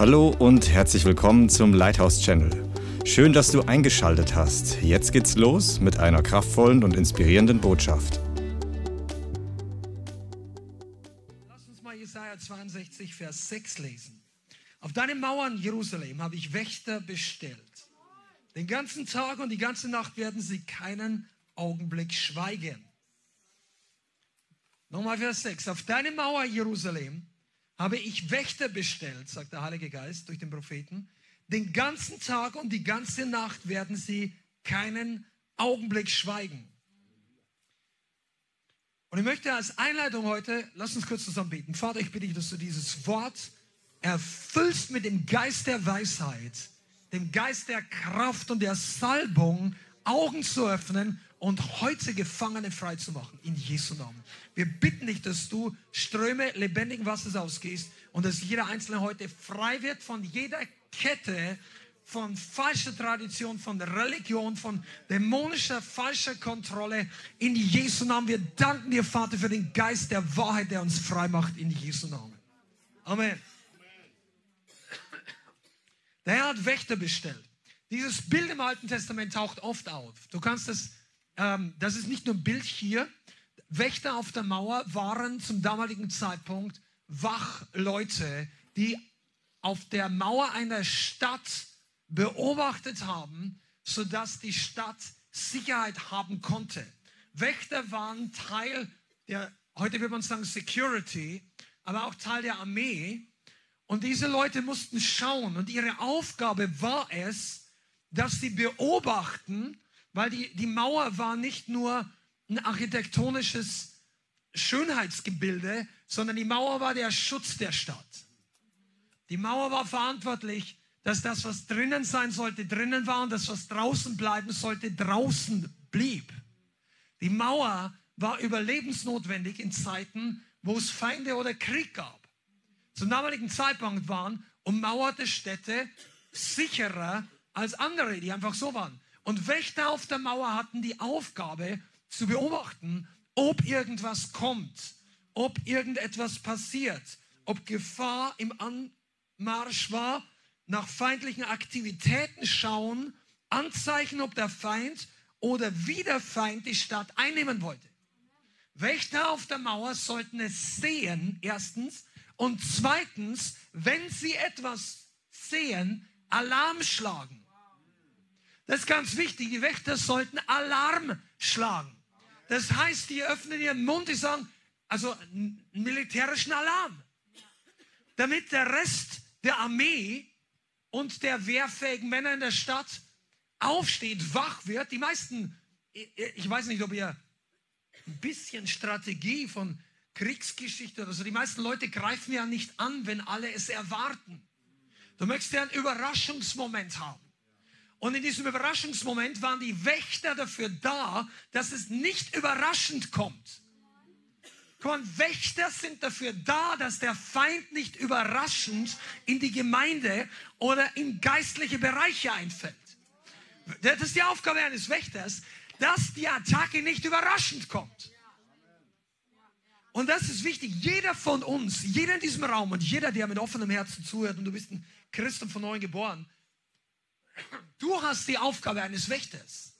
Hallo und herzlich willkommen zum Lighthouse Channel. Schön, dass du eingeschaltet hast. Jetzt geht's los mit einer kraftvollen und inspirierenden Botschaft. Lass uns mal Jesaja 62, Vers 6 lesen. Auf deinen Mauern, Jerusalem, habe ich Wächter bestellt. Den ganzen Tag und die ganze Nacht werden sie keinen Augenblick schweigen. Nochmal Vers 6. Auf deine Mauer, Jerusalem, habe ich Wächter bestellt, sagt der Heilige Geist durch den Propheten. Den ganzen Tag und die ganze Nacht werden sie keinen Augenblick schweigen. Und ich möchte als Einleitung heute, lass uns kurz zusammen beten. Vater, ich bitte dich, dass du dieses Wort erfüllst mit dem Geist der Weisheit, dem Geist der Kraft und der Salbung, Augen zu öffnen und heute Gefangene frei zu machen. In Jesu Namen. Wir bitten dich, dass du Ströme lebendigen Wassers ausgehst und dass jeder Einzelne heute frei wird von jeder Kette, von falscher Tradition, von Religion, von dämonischer, falscher Kontrolle. In Jesu Namen. Wir danken dir, Vater, für den Geist der Wahrheit, der uns frei macht. In Jesu Namen. Amen. Der Herr hat Wächter bestellt. Dieses Bild im Alten Testament taucht oft auf. Du kannst es, ähm, das ist nicht nur ein Bild hier. Wächter auf der Mauer waren zum damaligen Zeitpunkt Wachleute, die auf der Mauer einer Stadt beobachtet haben, sodass die Stadt Sicherheit haben konnte. Wächter waren Teil der, heute würde man sagen Security, aber auch Teil der Armee. Und diese Leute mussten schauen und ihre Aufgabe war es, dass sie beobachten, weil die, die Mauer war nicht nur ein architektonisches Schönheitsgebilde, sondern die Mauer war der Schutz der Stadt. Die Mauer war verantwortlich, dass das, was drinnen sein sollte, drinnen war und das, was draußen bleiben sollte, draußen blieb. Die Mauer war überlebensnotwendig in Zeiten, wo es Feinde oder Krieg gab. Zum damaligen Zeitpunkt waren ummauerte Städte sicherer als andere, die einfach so waren. Und Wächter auf der Mauer hatten die Aufgabe zu beobachten, ob irgendwas kommt, ob irgendetwas passiert, ob Gefahr im Anmarsch war, nach feindlichen Aktivitäten schauen, Anzeichen, ob der Feind oder wie der Feind die Stadt einnehmen wollte. Wächter auf der Mauer sollten es sehen, erstens, und zweitens, wenn sie etwas sehen, Alarm schlagen. Das ist ganz wichtig. Die Wächter sollten Alarm schlagen. Das heißt, die öffnen ihren Mund, die sagen, also einen militärischen Alarm. Damit der Rest der Armee und der wehrfähigen Männer in der Stadt aufsteht, wach wird. Die meisten, ich weiß nicht, ob ihr ein bisschen Strategie von Kriegsgeschichte oder so, die meisten Leute greifen ja nicht an, wenn alle es erwarten. Du möchtest ja einen Überraschungsmoment haben. Und in diesem Überraschungsmoment waren die Wächter dafür da, dass es nicht überraschend kommt. Komm, Wächter sind dafür da, dass der Feind nicht überraschend in die Gemeinde oder in geistliche Bereiche einfällt. Das ist die Aufgabe eines Wächters, dass die Attacke nicht überraschend kommt. Und das ist wichtig. Jeder von uns, jeder in diesem Raum und jeder, der mit offenem Herzen zuhört und du bist ein Christ und von neuem geboren, Du hast die Aufgabe eines Wächters.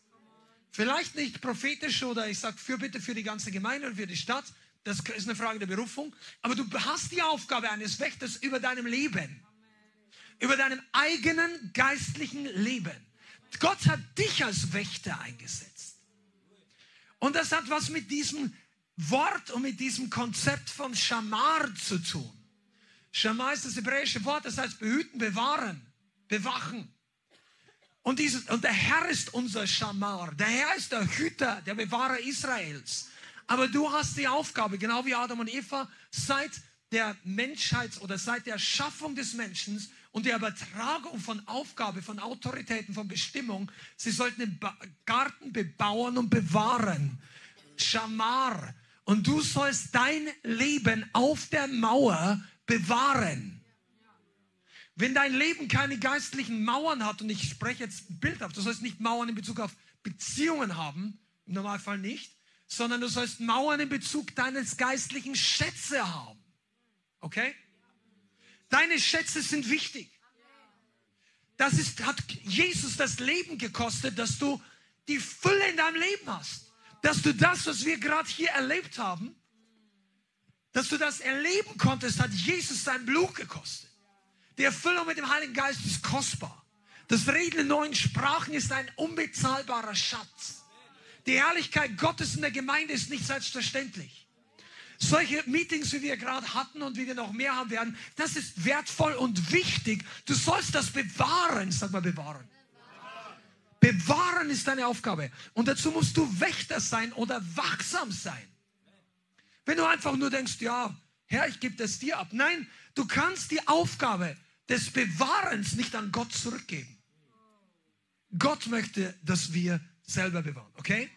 Vielleicht nicht prophetisch oder ich sage für bitte für die ganze Gemeinde und für die Stadt. Das ist eine Frage der Berufung. Aber du hast die Aufgabe eines Wächters über deinem Leben. Über deinem eigenen geistlichen Leben. Gott hat dich als Wächter eingesetzt. Und das hat was mit diesem Wort und mit diesem Konzept von Shamar zu tun. Shamar ist das hebräische Wort, das heißt behüten, bewahren, bewachen. Und, dieses, und der Herr ist unser Schamar. Der Herr ist der Hüter, der Bewahrer Israels. Aber du hast die Aufgabe, genau wie Adam und Eva, seit der Menschheit oder seit der Schaffung des Menschen und der Übertragung von Aufgabe, von Autoritäten, von Bestimmung, sie sollten den Garten bebauen und bewahren. Schamar. Und du sollst dein Leben auf der Mauer bewahren. Wenn dein Leben keine geistlichen Mauern hat, und ich spreche jetzt bildhaft, du sollst nicht Mauern in Bezug auf Beziehungen haben, im Normalfall nicht, sondern du sollst Mauern in Bezug deines geistlichen Schätze haben. Okay? Deine Schätze sind wichtig. Das ist, hat Jesus das Leben gekostet, dass du die Fülle in deinem Leben hast. Dass du das, was wir gerade hier erlebt haben, dass du das erleben konntest, hat Jesus sein Blut gekostet. Die Erfüllung mit dem Heiligen Geist ist kostbar. Das Reden in neuen Sprachen ist ein unbezahlbarer Schatz. Die Herrlichkeit Gottes in der Gemeinde ist nicht selbstverständlich. Solche Meetings, wie wir gerade hatten und wie wir noch mehr haben werden, das ist wertvoll und wichtig. Du sollst das bewahren. Sag mal bewahren. Bewahren ist deine Aufgabe. Und dazu musst du Wächter sein oder wachsam sein. Wenn du einfach nur denkst, ja, Herr, ich gebe das dir ab. Nein, du kannst die Aufgabe des Bewahrens nicht an Gott zurückgeben. Gott möchte, dass wir selber bewahren, okay?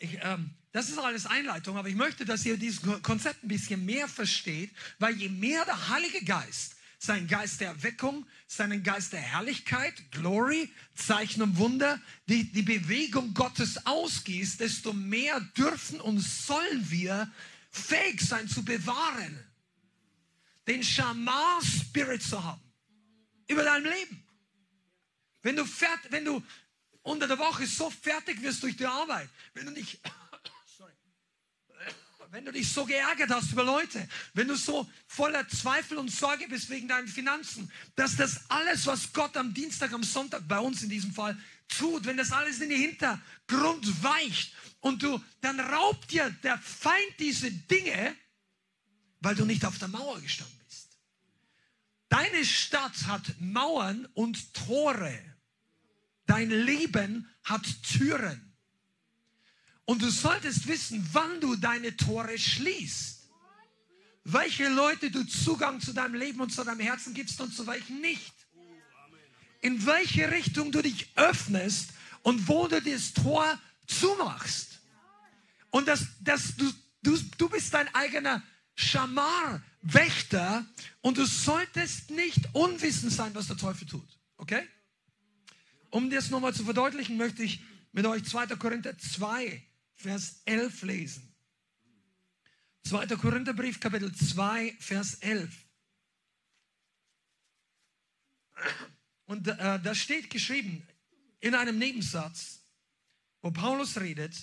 Ich, ähm, das ist alles Einleitung, aber ich möchte, dass ihr dieses Konzept ein bisschen mehr versteht, weil je mehr der Heilige Geist seinen Geist der Erweckung, seinen Geist der Herrlichkeit, Glory, Zeichen und Wunder, die, die Bewegung Gottes ausgießt, desto mehr dürfen und sollen wir fähig sein zu bewahren, den Schamar-Spirit zu haben über dein Leben. Wenn du, fährt, wenn du unter der Woche so fertig wirst durch die Arbeit, wenn du nicht wenn du dich so geärgert hast über Leute, wenn du so voller Zweifel und Sorge bist wegen deinen Finanzen, dass das alles, was Gott am Dienstag, am Sonntag, bei uns in diesem Fall, tut, wenn das alles in den Hintergrund weicht und du, dann raubt dir der Feind diese Dinge, weil du nicht auf der Mauer gestanden bist. Deine Stadt hat Mauern und Tore. Dein Leben hat Türen. Und du solltest wissen, wann du deine Tore schließt. Welche Leute du Zugang zu deinem Leben und zu deinem Herzen gibst und zu welchen nicht. In welche Richtung du dich öffnest und wo du das Tor zumachst. Und das, das, du, du, du bist dein eigener Schamar, Wächter und du solltest nicht unwissend sein, was der Teufel tut. Okay? Um das nochmal zu verdeutlichen, möchte ich mit euch 2. Korinther 2 Vers 11 lesen. 2. Korintherbrief, Kapitel 2, Vers 11. Und äh, da steht geschrieben in einem Nebensatz, wo Paulus redet,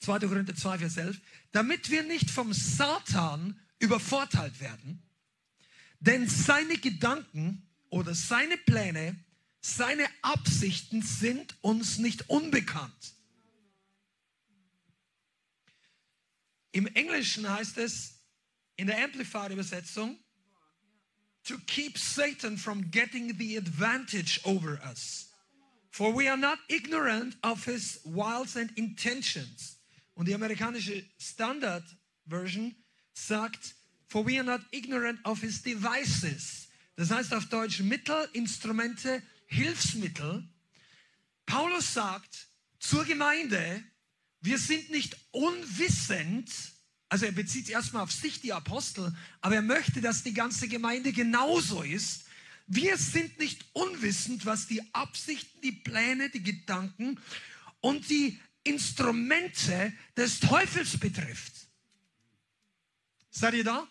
2. Korinther 2, Vers 11, damit wir nicht vom Satan übervorteilt werden, denn seine Gedanken oder seine Pläne, seine Absichten sind uns nicht unbekannt. Im Englischen heißt es in der Amplified Übersetzung, to keep Satan from getting the advantage over us. For we are not ignorant of his wiles and intentions. Und die amerikanische Standard Version sagt, for we are not ignorant of his devices. Das heißt auf Deutsch Mittel, Instrumente, Hilfsmittel. Paulus sagt zur Gemeinde, wir sind nicht unwissend, also er bezieht sich erstmal auf sich, die Apostel, aber er möchte, dass die ganze Gemeinde genauso ist. Wir sind nicht unwissend, was die Absichten, die Pläne, die Gedanken und die Instrumente des Teufels betrifft. Seid ihr da?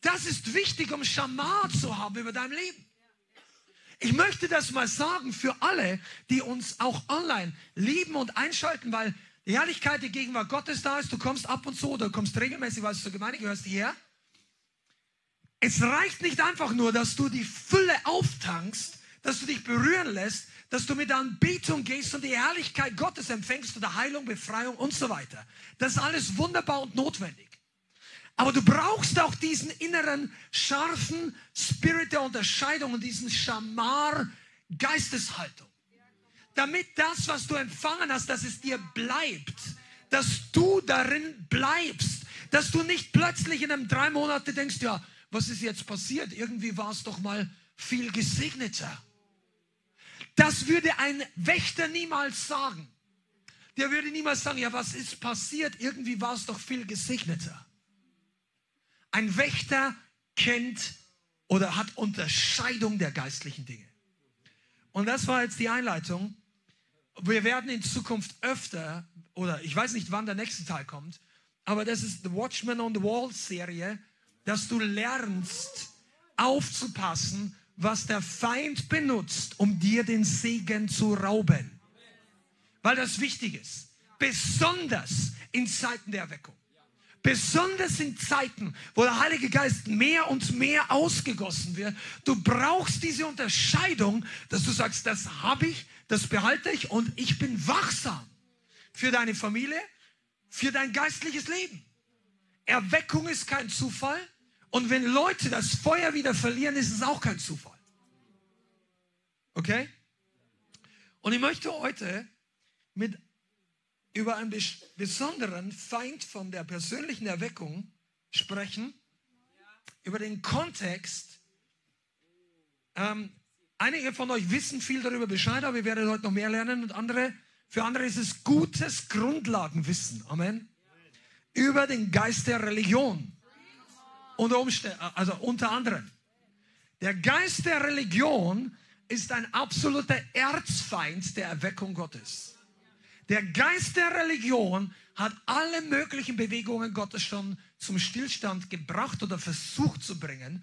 Das ist wichtig, um Schamar zu haben über dein Leben. Ich möchte das mal sagen für alle, die uns auch online lieben und einschalten, weil die Herrlichkeit, die Gegenwart Gottes da ist, du kommst ab und zu oder kommst regelmäßig, weil du zur Gemeinde gehörst, hierher. Es reicht nicht einfach nur, dass du die Fülle auftankst, dass du dich berühren lässt, dass du mit Anbetung gehst und die Herrlichkeit Gottes empfängst oder Heilung, Befreiung und so weiter. Das ist alles wunderbar und notwendig. Aber du brauchst auch diesen inneren, scharfen Spirit der Unterscheidung und diesen Schamar Geisteshaltung damit das, was du empfangen hast, dass es dir bleibt, dass du darin bleibst, dass du nicht plötzlich in einem drei Monate denkst, ja, was ist jetzt passiert? Irgendwie war es doch mal viel gesegneter. Das würde ein Wächter niemals sagen. Der würde niemals sagen, ja, was ist passiert? Irgendwie war es doch viel gesegneter. Ein Wächter kennt oder hat Unterscheidung der geistlichen Dinge. Und das war jetzt die Einleitung wir werden in Zukunft öfter, oder ich weiß nicht, wann der nächste Teil kommt, aber das ist The Watchman on the Wall Serie, dass du lernst aufzupassen, was der Feind benutzt, um dir den Segen zu rauben. Weil das wichtig ist. Besonders in Zeiten der Erweckung. Besonders in Zeiten, wo der Heilige Geist mehr und mehr ausgegossen wird. Du brauchst diese Unterscheidung, dass du sagst, das habe ich, das behalte ich und ich bin wachsam für deine Familie, für dein geistliches Leben. Erweckung ist kein Zufall. Und wenn Leute das Feuer wieder verlieren, ist es auch kein Zufall. Okay? Und ich möchte heute mit über einen besonderen Feind von der persönlichen Erweckung sprechen, über den Kontext. Ähm, einige von euch wissen viel darüber Bescheid, aber ihr werdet heute noch mehr lernen und andere, für andere ist es gutes Grundlagenwissen. Amen. Über den Geist der Religion. Unter Umständen, also unter anderem. Der Geist der Religion ist ein absoluter Erzfeind der Erweckung Gottes. Der Geist der Religion hat alle möglichen Bewegungen Gottes schon zum Stillstand gebracht oder versucht zu bringen.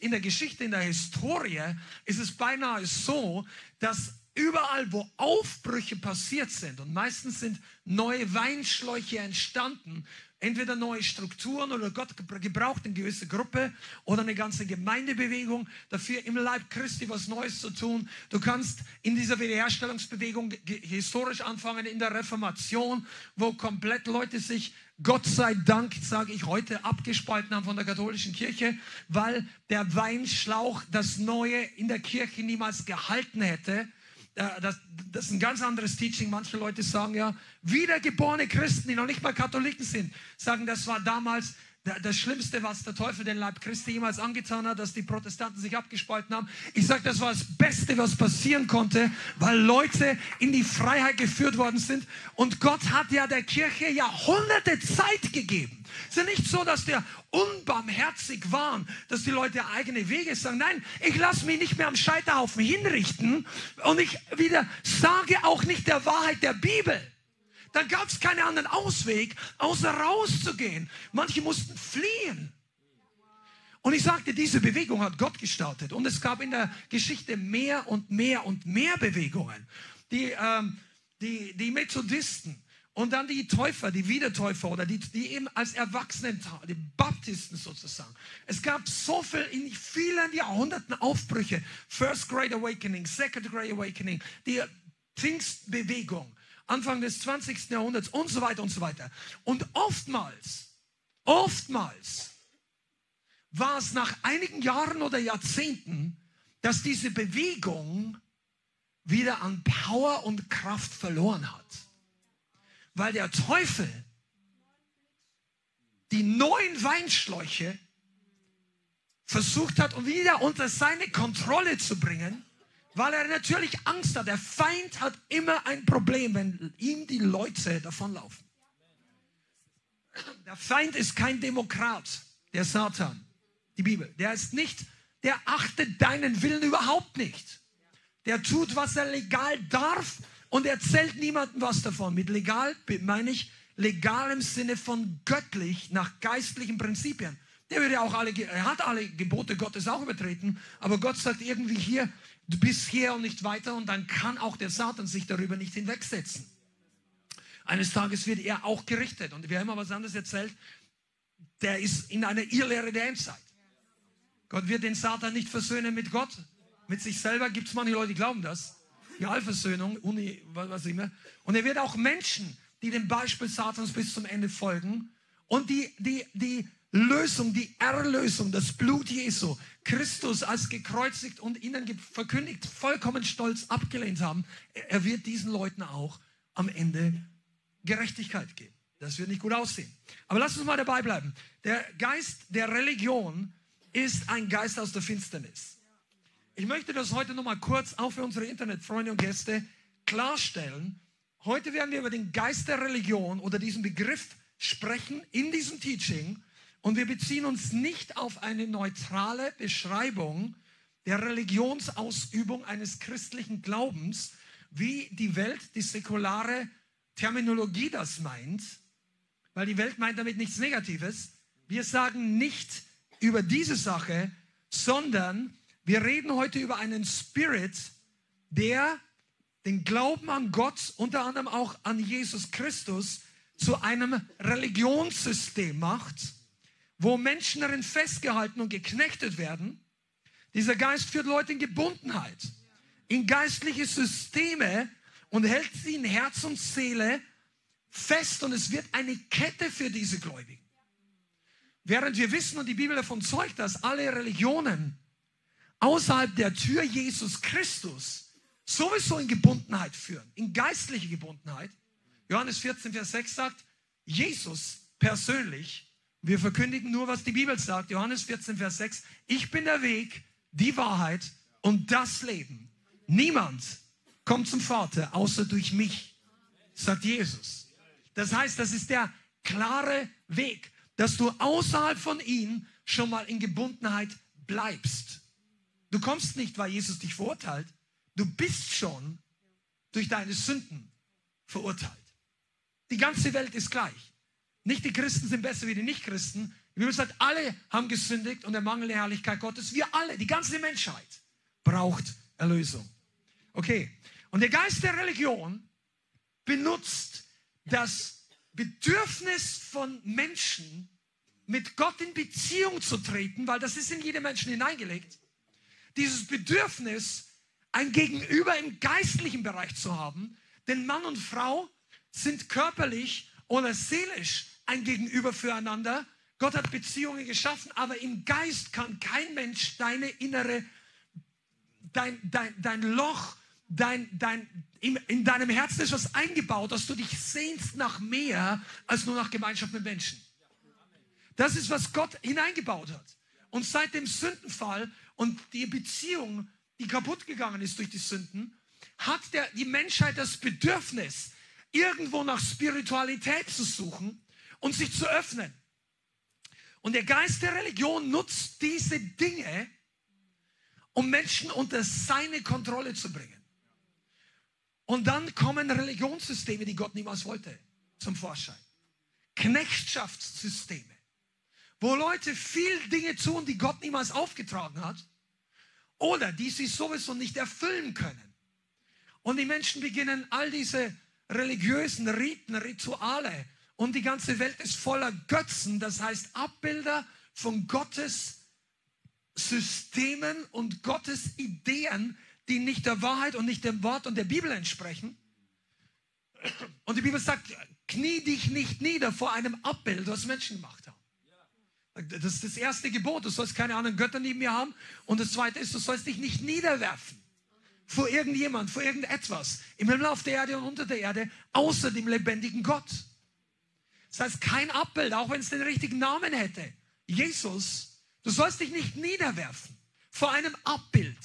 in der Geschichte, in der Historie ist es beinahe so, dass überall, wo Aufbrüche passiert sind, und meistens sind neue Weinschläuche entstanden, entweder neue Strukturen oder Gott gebraucht eine gewisse Gruppe oder eine ganze Gemeindebewegung dafür im Leib Christi was Neues zu tun. Du kannst in dieser Wiederherstellungsbewegung historisch anfangen in der Reformation, wo komplett Leute sich Gott sei Dank, sage ich heute, abgespalten haben von der katholischen Kirche, weil der Weinschlauch das Neue in der Kirche niemals gehalten hätte das, das ist ein ganz anderes Teaching. Manche Leute sagen ja, wiedergeborene Christen, die noch nicht mal Katholiken sind, sagen, das war damals das Schlimmste, was der Teufel den Leib Christi jemals angetan hat, dass die Protestanten sich abgespalten haben. Ich sage, das war das Beste, was passieren konnte, weil Leute in die Freiheit geführt worden sind. Und Gott hat ja der Kirche Jahrhunderte Zeit gegeben. Es ist ja nicht so, dass der unbarmherzig war, dass die Leute eigene Wege sagen. Nein, ich lasse mich nicht mehr am Scheiterhaufen hinrichten und ich wieder sage auch nicht der Wahrheit der Bibel. Dann gab es keinen anderen Ausweg, außer rauszugehen. Manche mussten fliehen. Und ich sagte, diese Bewegung hat Gott gestartet. Und es gab in der Geschichte mehr und mehr und mehr Bewegungen. Die, ähm, die, die Methodisten und dann die Täufer, die Wiedertäufer oder die, die eben als Erwachsenen, die Baptisten sozusagen. Es gab so viel in vielen Jahrhunderten Aufbrüche. First Great Awakening, Second Great Awakening, die Pfingstbewegung. Anfang des 20. Jahrhunderts und so weiter und so weiter. Und oftmals, oftmals war es nach einigen Jahren oder Jahrzehnten, dass diese Bewegung wieder an Power und Kraft verloren hat. Weil der Teufel die neuen Weinschläuche versucht hat, um wieder unter seine Kontrolle zu bringen weil er natürlich Angst hat. Der Feind hat immer ein Problem, wenn ihm die Leute davonlaufen. Der Feind ist kein Demokrat, der Satan, die Bibel. Der ist nicht, der achtet deinen Willen überhaupt nicht. Der tut, was er legal darf und erzählt niemandem was davon. Mit legal meine ich legal im Sinne von göttlich, nach geistlichen Prinzipien. Der würde auch alle, er hat alle Gebote Gottes auch übertreten, aber Gott sagt irgendwie hier, du bist hier und nicht weiter und dann kann auch der Satan sich darüber nicht hinwegsetzen. Eines Tages wird er auch gerichtet und wir haben was anderes erzählt, der ist in einer Irrlehre der Endzeit. Gott wird den Satan nicht versöhnen mit Gott, mit sich selber. Gibt es manche Leute, die glauben das. Die Allversöhnung, Uni, was immer. Und er wird auch Menschen, die dem Beispiel Satans bis zum Ende folgen und die, die, die Lösung, die Erlösung, das Blut Jesu, Christus als gekreuzigt und ihnen verkündigt, vollkommen stolz abgelehnt haben, er wird diesen Leuten auch am Ende Gerechtigkeit geben. Das wird nicht gut aussehen. Aber lass uns mal dabei bleiben. Der Geist der Religion ist ein Geist aus der Finsternis. Ich möchte das heute noch mal kurz auch für unsere Internetfreunde und Gäste klarstellen. Heute werden wir über den Geist der Religion oder diesen Begriff sprechen in diesem Teaching und wir beziehen uns nicht auf eine neutrale Beschreibung der Religionsausübung eines christlichen Glaubens, wie die Welt, die säkulare Terminologie das meint, weil die Welt meint damit nichts Negatives. Wir sagen nicht über diese Sache, sondern wir reden heute über einen Spirit, der den Glauben an Gott, unter anderem auch an Jesus Christus, zu einem Religionssystem macht, wo Menschen darin festgehalten und geknechtet werden. Dieser Geist führt Leute in Gebundenheit, in geistliche Systeme und hält sie in Herz und Seele fest und es wird eine Kette für diese Gläubigen. Während wir wissen und die Bibel davon zeugt, dass alle Religionen außerhalb der Tür Jesus Christus sowieso in Gebundenheit führen, in geistliche Gebundenheit. Johannes 14, Vers 6 sagt, Jesus persönlich, wir verkündigen nur, was die Bibel sagt. Johannes 14, Vers 6, ich bin der Weg, die Wahrheit und das Leben. Niemand kommt zum Vater außer durch mich, sagt Jesus. Das heißt, das ist der klare Weg, dass du außerhalb von ihm schon mal in Gebundenheit bleibst. Du kommst nicht, weil Jesus dich verurteilt. Du bist schon durch deine Sünden verurteilt. Die ganze Welt ist gleich. Nicht die Christen sind besser wie die Nichtchristen. Die Bibel sagt, alle haben gesündigt und der Mangel der Herrlichkeit Gottes. Wir alle, die ganze Menschheit braucht Erlösung. Okay. Und der Geist der Religion benutzt das Bedürfnis von Menschen, mit Gott in Beziehung zu treten, weil das ist in jedem Menschen hineingelegt. Dieses Bedürfnis, ein Gegenüber im geistlichen Bereich zu haben, denn Mann und Frau sind körperlich oder seelisch ein Gegenüber füreinander. Gott hat Beziehungen geschaffen, aber im Geist kann kein Mensch deine innere, dein, dein, dein Loch, dein, dein, in, in deinem Herzen ist was eingebaut, dass du dich sehnst nach mehr als nur nach Gemeinschaft mit Menschen. Das ist, was Gott hineingebaut hat. Und seit dem Sündenfall und die Beziehung, die kaputt gegangen ist durch die Sünden, hat der, die Menschheit das Bedürfnis, irgendwo nach Spiritualität zu suchen und sich zu öffnen. Und der Geist der Religion nutzt diese Dinge, um Menschen unter seine Kontrolle zu bringen. Und dann kommen Religionssysteme, die Gott niemals wollte, zum Vorschein. Knechtschaftssysteme, wo Leute viel Dinge tun, die Gott niemals aufgetragen hat oder die sie sowieso nicht erfüllen können. Und die Menschen beginnen all diese religiösen Riten, Rituale und die ganze Welt ist voller Götzen, das heißt Abbilder von Gottes Systemen und Gottes Ideen, die nicht der Wahrheit und nicht dem Wort und der Bibel entsprechen. Und die Bibel sagt, knie dich nicht nieder vor einem Abbild, was Menschen gemacht haben. Das ist das erste Gebot. Du sollst keine anderen Götter neben mir haben. Und das zweite ist, du sollst dich nicht niederwerfen vor irgendjemand, vor irgendetwas im Himmel auf der Erde und unter der Erde, außer dem lebendigen Gott. Das heißt, kein Abbild, auch wenn es den richtigen Namen hätte. Jesus, du sollst dich nicht niederwerfen vor einem Abbild.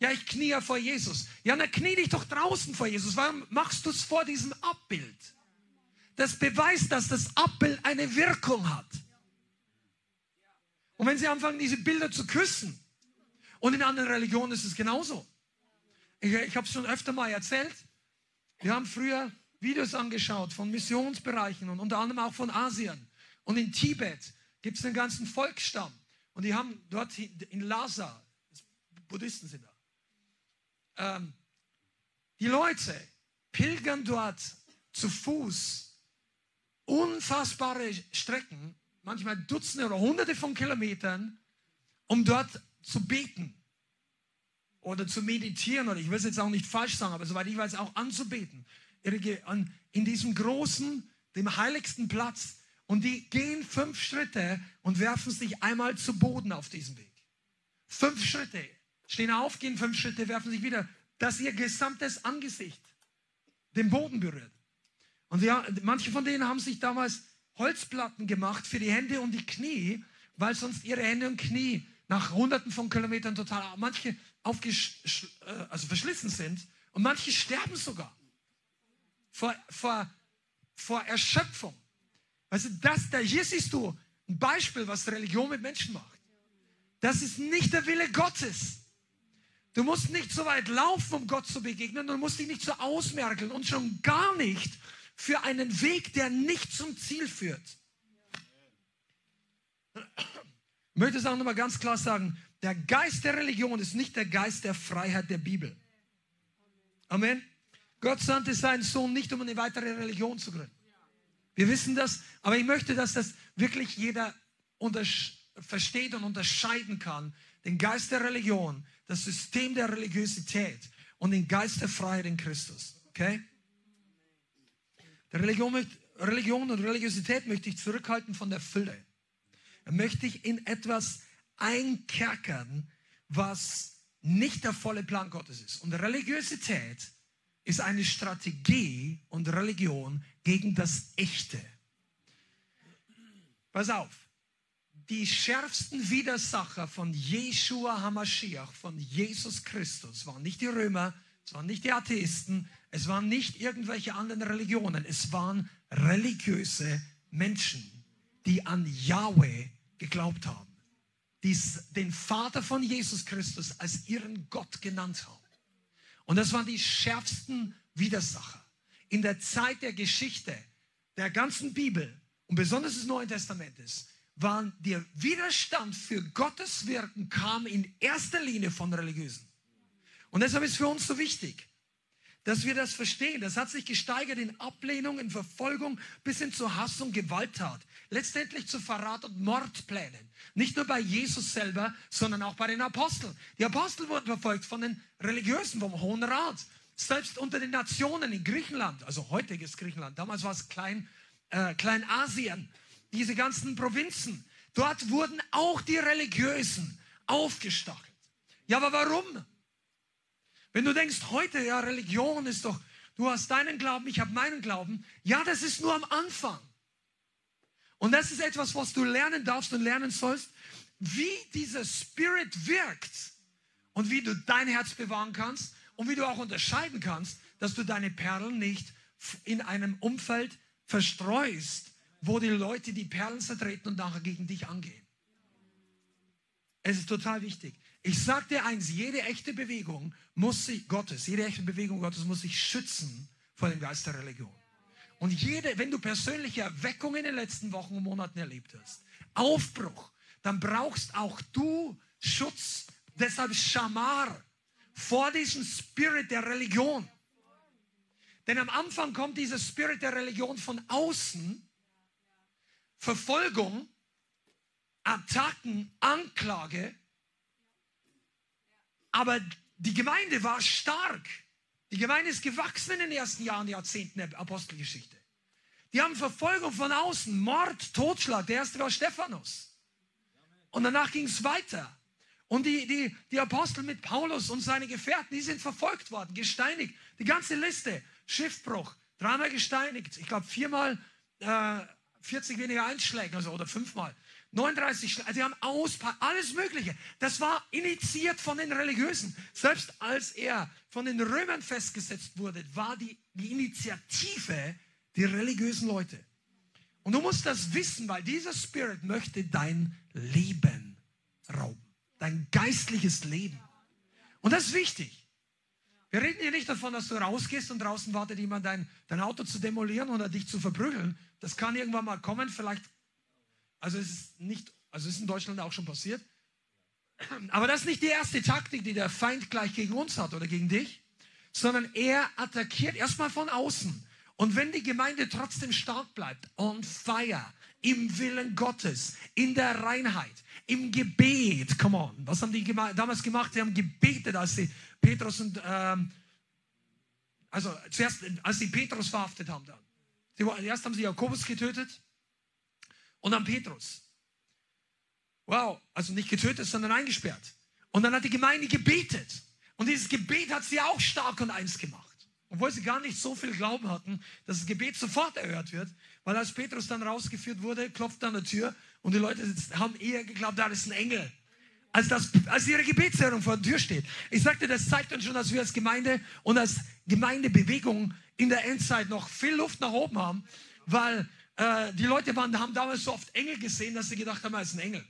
Ja, ich knie ja vor Jesus. Ja, na knie dich doch draußen vor Jesus. Warum machst du es vor diesem Abbild? Das beweist, dass das Abbild eine Wirkung hat. Und wenn sie anfangen, diese Bilder zu küssen, und in anderen Religionen ist es genauso. Ich, ich habe es schon öfter mal erzählt. Wir haben früher Videos angeschaut von Missionsbereichen und unter anderem auch von Asien. Und in Tibet gibt es einen ganzen Volksstamm. Und die haben dort in Lhasa, Buddhisten sind da, ähm, die Leute pilgern dort zu Fuß unfassbare Strecken, manchmal Dutzende oder Hunderte von Kilometern, um dort zu beten oder zu meditieren oder ich will es jetzt auch nicht falsch sagen, aber soweit ich weiß, auch anzubeten. In diesem großen, dem heiligsten Platz. Und die gehen fünf Schritte und werfen sich einmal zu Boden auf diesem Weg. Fünf Schritte stehen auf, gehen fünf Schritte, werfen sich wieder, dass ihr gesamtes Angesicht den Boden berührt. Und ja, manche von denen haben sich damals Holzplatten gemacht für die Hände und die Knie, weil sonst ihre Hände und Knie nach hunderten von Kilometern total, manche also verschlissen sind und manche sterben sogar vor, vor, vor Erschöpfung. Also das, da, hier siehst du ein Beispiel, was Religion mit Menschen macht. Das ist nicht der Wille Gottes. Du musst nicht so weit laufen, um Gott zu begegnen. Du musst dich nicht so ausmerkeln und schon gar nicht für einen Weg, der nicht zum Ziel führt. Ich möchte es auch nochmal ganz klar sagen, der Geist der Religion ist nicht der Geist der Freiheit der Bibel. Amen. Gott sandte seinen Sohn nicht, um eine weitere Religion zu gründen. Wir wissen das, aber ich möchte, dass das wirklich jeder versteht und unterscheiden kann. Den Geist der Religion, das System der Religiosität und den Geist der Freiheit in Christus. Okay? Der Religion, Religion und Religiosität möchte ich zurückhalten von der Fülle. Er möchte ich in etwas einkerkern, was nicht der volle Plan Gottes ist. Und Religiosität ist eine Strategie und Religion gegen das Echte. Pass auf, die schärfsten Widersacher von Jeshua Hamashiach, von Jesus Christus, waren nicht die Römer, es waren nicht die Atheisten, es waren nicht irgendwelche anderen Religionen, es waren religiöse Menschen, die an Yahweh geglaubt haben, die den Vater von Jesus Christus als ihren Gott genannt haben. Und das waren die schärfsten Widersacher. In der Zeit der Geschichte der ganzen Bibel und besonders des Neuen Testamentes waren der Widerstand für Gottes Wirken kam in erster Linie von Religiösen. Und deshalb ist für uns so wichtig, dass wir das verstehen. Das hat sich gesteigert in Ablehnung, in Verfolgung bis hin zu Hass und Gewalttat. Letztendlich zu Verrat und Mordplänen. Nicht nur bei Jesus selber, sondern auch bei den Aposteln. Die Apostel wurden verfolgt von den Religiösen, vom Hohen Rat. Selbst unter den Nationen in Griechenland, also heutiges Griechenland, damals war es Klein, äh, Kleinasien, diese ganzen Provinzen. Dort wurden auch die Religiösen aufgestachelt. Ja, aber warum? Wenn du denkst, heute, ja, Religion ist doch, du hast deinen Glauben, ich habe meinen Glauben. Ja, das ist nur am Anfang. Und das ist etwas, was du lernen darfst und lernen sollst, wie dieser Spirit wirkt und wie du dein Herz bewahren kannst und wie du auch unterscheiden kannst, dass du deine Perlen nicht in einem Umfeld verstreust, wo die Leute die Perlen zertreten und nachher gegen dich angehen. Es ist total wichtig. Ich sage dir eins, jede echte Bewegung muss sich, Gottes, jede echte Bewegung Gottes muss sich schützen vor dem Geist der Religion. Und jede, wenn du persönliche Erweckung in den letzten Wochen und Monaten erlebt hast, Aufbruch, dann brauchst auch du Schutz. Deshalb Schamar vor diesem Spirit der Religion. Denn am Anfang kommt dieser Spirit der Religion von außen. Verfolgung, Attacken, Anklage aber die Gemeinde war stark. Die Gemeinde ist gewachsen in den ersten Jahren, Jahrzehnten der Apostelgeschichte. Die haben Verfolgung von außen, Mord, Totschlag. Der erste war Stephanus. Und danach ging es weiter. Und die, die, die Apostel mit Paulus und seine Gefährten, die sind verfolgt worden, gesteinigt. Die ganze Liste, Schiffbruch, dreimal gesteinigt. Ich glaube viermal äh, 40 weniger Einschläge also, oder fünfmal. 39, also sie haben aus, alles Mögliche. Das war initiiert von den Religiösen. Selbst als er von den Römern festgesetzt wurde, war die, die Initiative die religiösen Leute. Und du musst das wissen, weil dieser Spirit möchte dein Leben rauben. Dein geistliches Leben. Und das ist wichtig. Wir reden hier nicht davon, dass du rausgehst und draußen wartet jemand, dein, dein Auto zu demolieren oder dich zu verprügeln. Das kann irgendwann mal kommen. Vielleicht also es ist nicht, also es ist in Deutschland auch schon passiert. Aber das ist nicht die erste Taktik, die der Feind gleich gegen uns hat oder gegen dich, sondern er attackiert erstmal von außen. Und wenn die Gemeinde trotzdem stark bleibt, on fire, im Willen Gottes, in der Reinheit, im Gebet, come on, was haben die damals gemacht? Sie haben gebetet, als sie Petrus und, ähm, also zuerst, als sie Petrus verhaftet haben. Dann. Sie, erst haben sie Jakobus getötet, und dann Petrus. Wow, also nicht getötet, sondern eingesperrt. Und dann hat die Gemeinde gebetet. Und dieses Gebet hat sie auch stark und eins gemacht. Obwohl sie gar nicht so viel Glauben hatten, dass das Gebet sofort erhört wird. Weil als Petrus dann rausgeführt wurde, klopft an der Tür und die Leute haben eher geglaubt, da ist ein Engel. Als, das, als ihre Gebetserhörung vor der Tür steht. Ich sagte, das zeigt uns schon, dass wir als Gemeinde und als Gemeindebewegung in der Endzeit noch viel Luft nach oben haben, weil äh, die Leute waren, haben damals so oft Engel gesehen, dass sie gedacht haben, er ist ein Engel.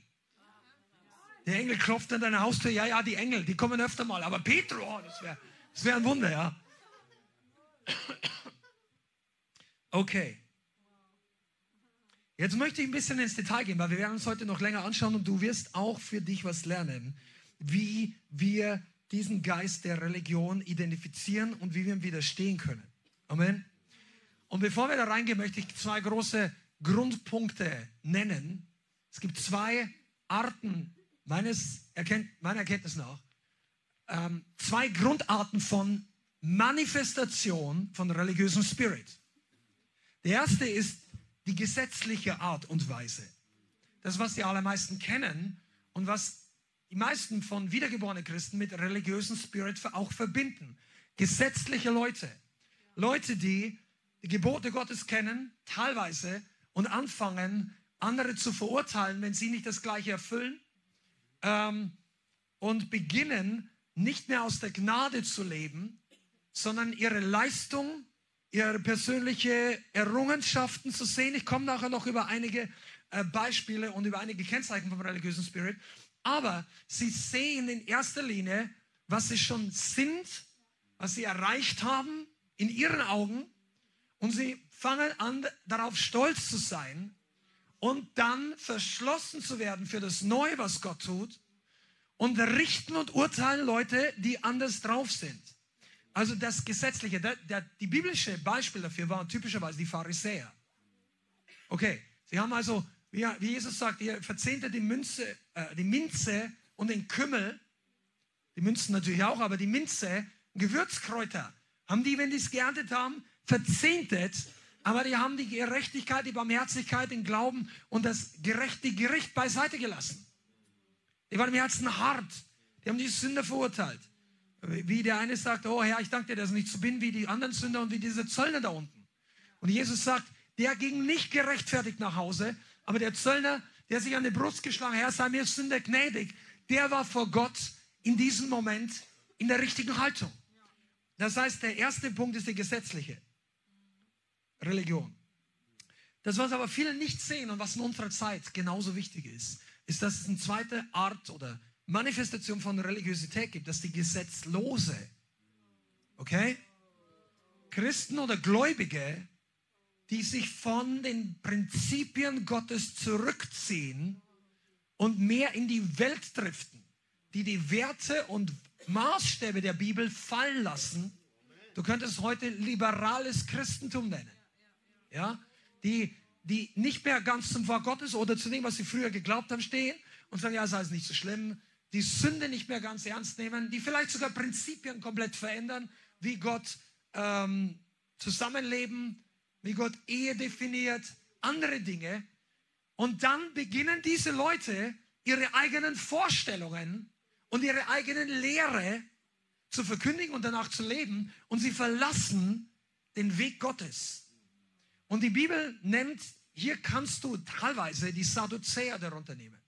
Der Engel klopft an deine Haustür. Ja, ja, die Engel, die kommen öfter mal. Aber Petro, oh, das wäre das wär ein Wunder, ja. Okay. Jetzt möchte ich ein bisschen ins Detail gehen, weil wir werden uns heute noch länger anschauen und du wirst auch für dich was lernen, wie wir diesen Geist der Religion identifizieren und wie wir ihm widerstehen können. Amen. Und bevor wir da reingehen, möchte ich zwei große Grundpunkte nennen. Es gibt zwei Arten, meines Erkennt meiner Erkenntnis nach, ähm, zwei Grundarten von Manifestation von religiösem Spirit. Der erste ist die gesetzliche Art und Weise. Das, was die allermeisten kennen und was die meisten von wiedergeborenen Christen mit religiösem Spirit auch verbinden. Gesetzliche Leute. Leute, die die Gebote Gottes kennen, teilweise, und anfangen, andere zu verurteilen, wenn sie nicht das Gleiche erfüllen. Ähm, und beginnen, nicht mehr aus der Gnade zu leben, sondern ihre Leistung ihre persönliche Errungenschaften zu sehen. Ich komme nachher noch über einige äh, Beispiele und über einige Kennzeichen vom religiösen Spirit. Aber sie sehen in erster Linie, was sie schon sind, was sie erreicht haben in ihren Augen. Und sie fangen an, darauf stolz zu sein und dann verschlossen zu werden für das Neue, was Gott tut und richten und urteilen Leute, die anders drauf sind. Also das Gesetzliche, der, der, die biblische Beispiel dafür waren typischerweise die Pharisäer. Okay, sie haben also, wie, wie Jesus sagt, ihr verzehnte die Münze, äh, die Minze und den Kümmel, die Münzen natürlich auch, aber die Minze, Gewürzkräuter, haben die, wenn die es geerntet haben, verzehntet, aber die haben die Gerechtigkeit, die Barmherzigkeit, den Glauben und das gerechte Gericht beiseite gelassen. Die waren im Herzen hart, die haben die Sünder verurteilt. Wie der eine sagt, oh Herr, ich danke dir, dass ich nicht so bin wie die anderen Sünder und wie diese Zöllner da unten. Und Jesus sagt, der ging nicht gerechtfertigt nach Hause, aber der Zöllner, der sich an die Brust geschlagen, Herr, sei mir Sünder gnädig, der war vor Gott in diesem Moment in der richtigen Haltung. Das heißt, der erste Punkt ist die gesetzliche Religion. Das, was aber viele nicht sehen und was in unserer Zeit genauso wichtig ist, ist, dass es eine zweite Art oder Manifestation von Religiosität gibt, dass die Gesetzlose, okay, Christen oder Gläubige, die sich von den Prinzipien Gottes zurückziehen und mehr in die Welt driften, die die Werte und Maßstäbe der Bibel fallen lassen. Du könntest heute liberales Christentum nennen. Ja, die, die nicht mehr ganz zum Wort Gottes oder zu dem, was sie früher geglaubt haben, stehen und sagen, ja, sei es nicht so schlimm, die Sünde nicht mehr ganz ernst nehmen, die vielleicht sogar Prinzipien komplett verändern, wie Gott ähm, zusammenleben, wie Gott Ehe definiert, andere Dinge. Und dann beginnen diese Leute ihre eigenen Vorstellungen und ihre eigenen Lehre zu verkündigen und danach zu leben und sie verlassen den Weg Gottes. Und die Bibel nennt, hier kannst du teilweise die Sadduzäer darunter nehmen.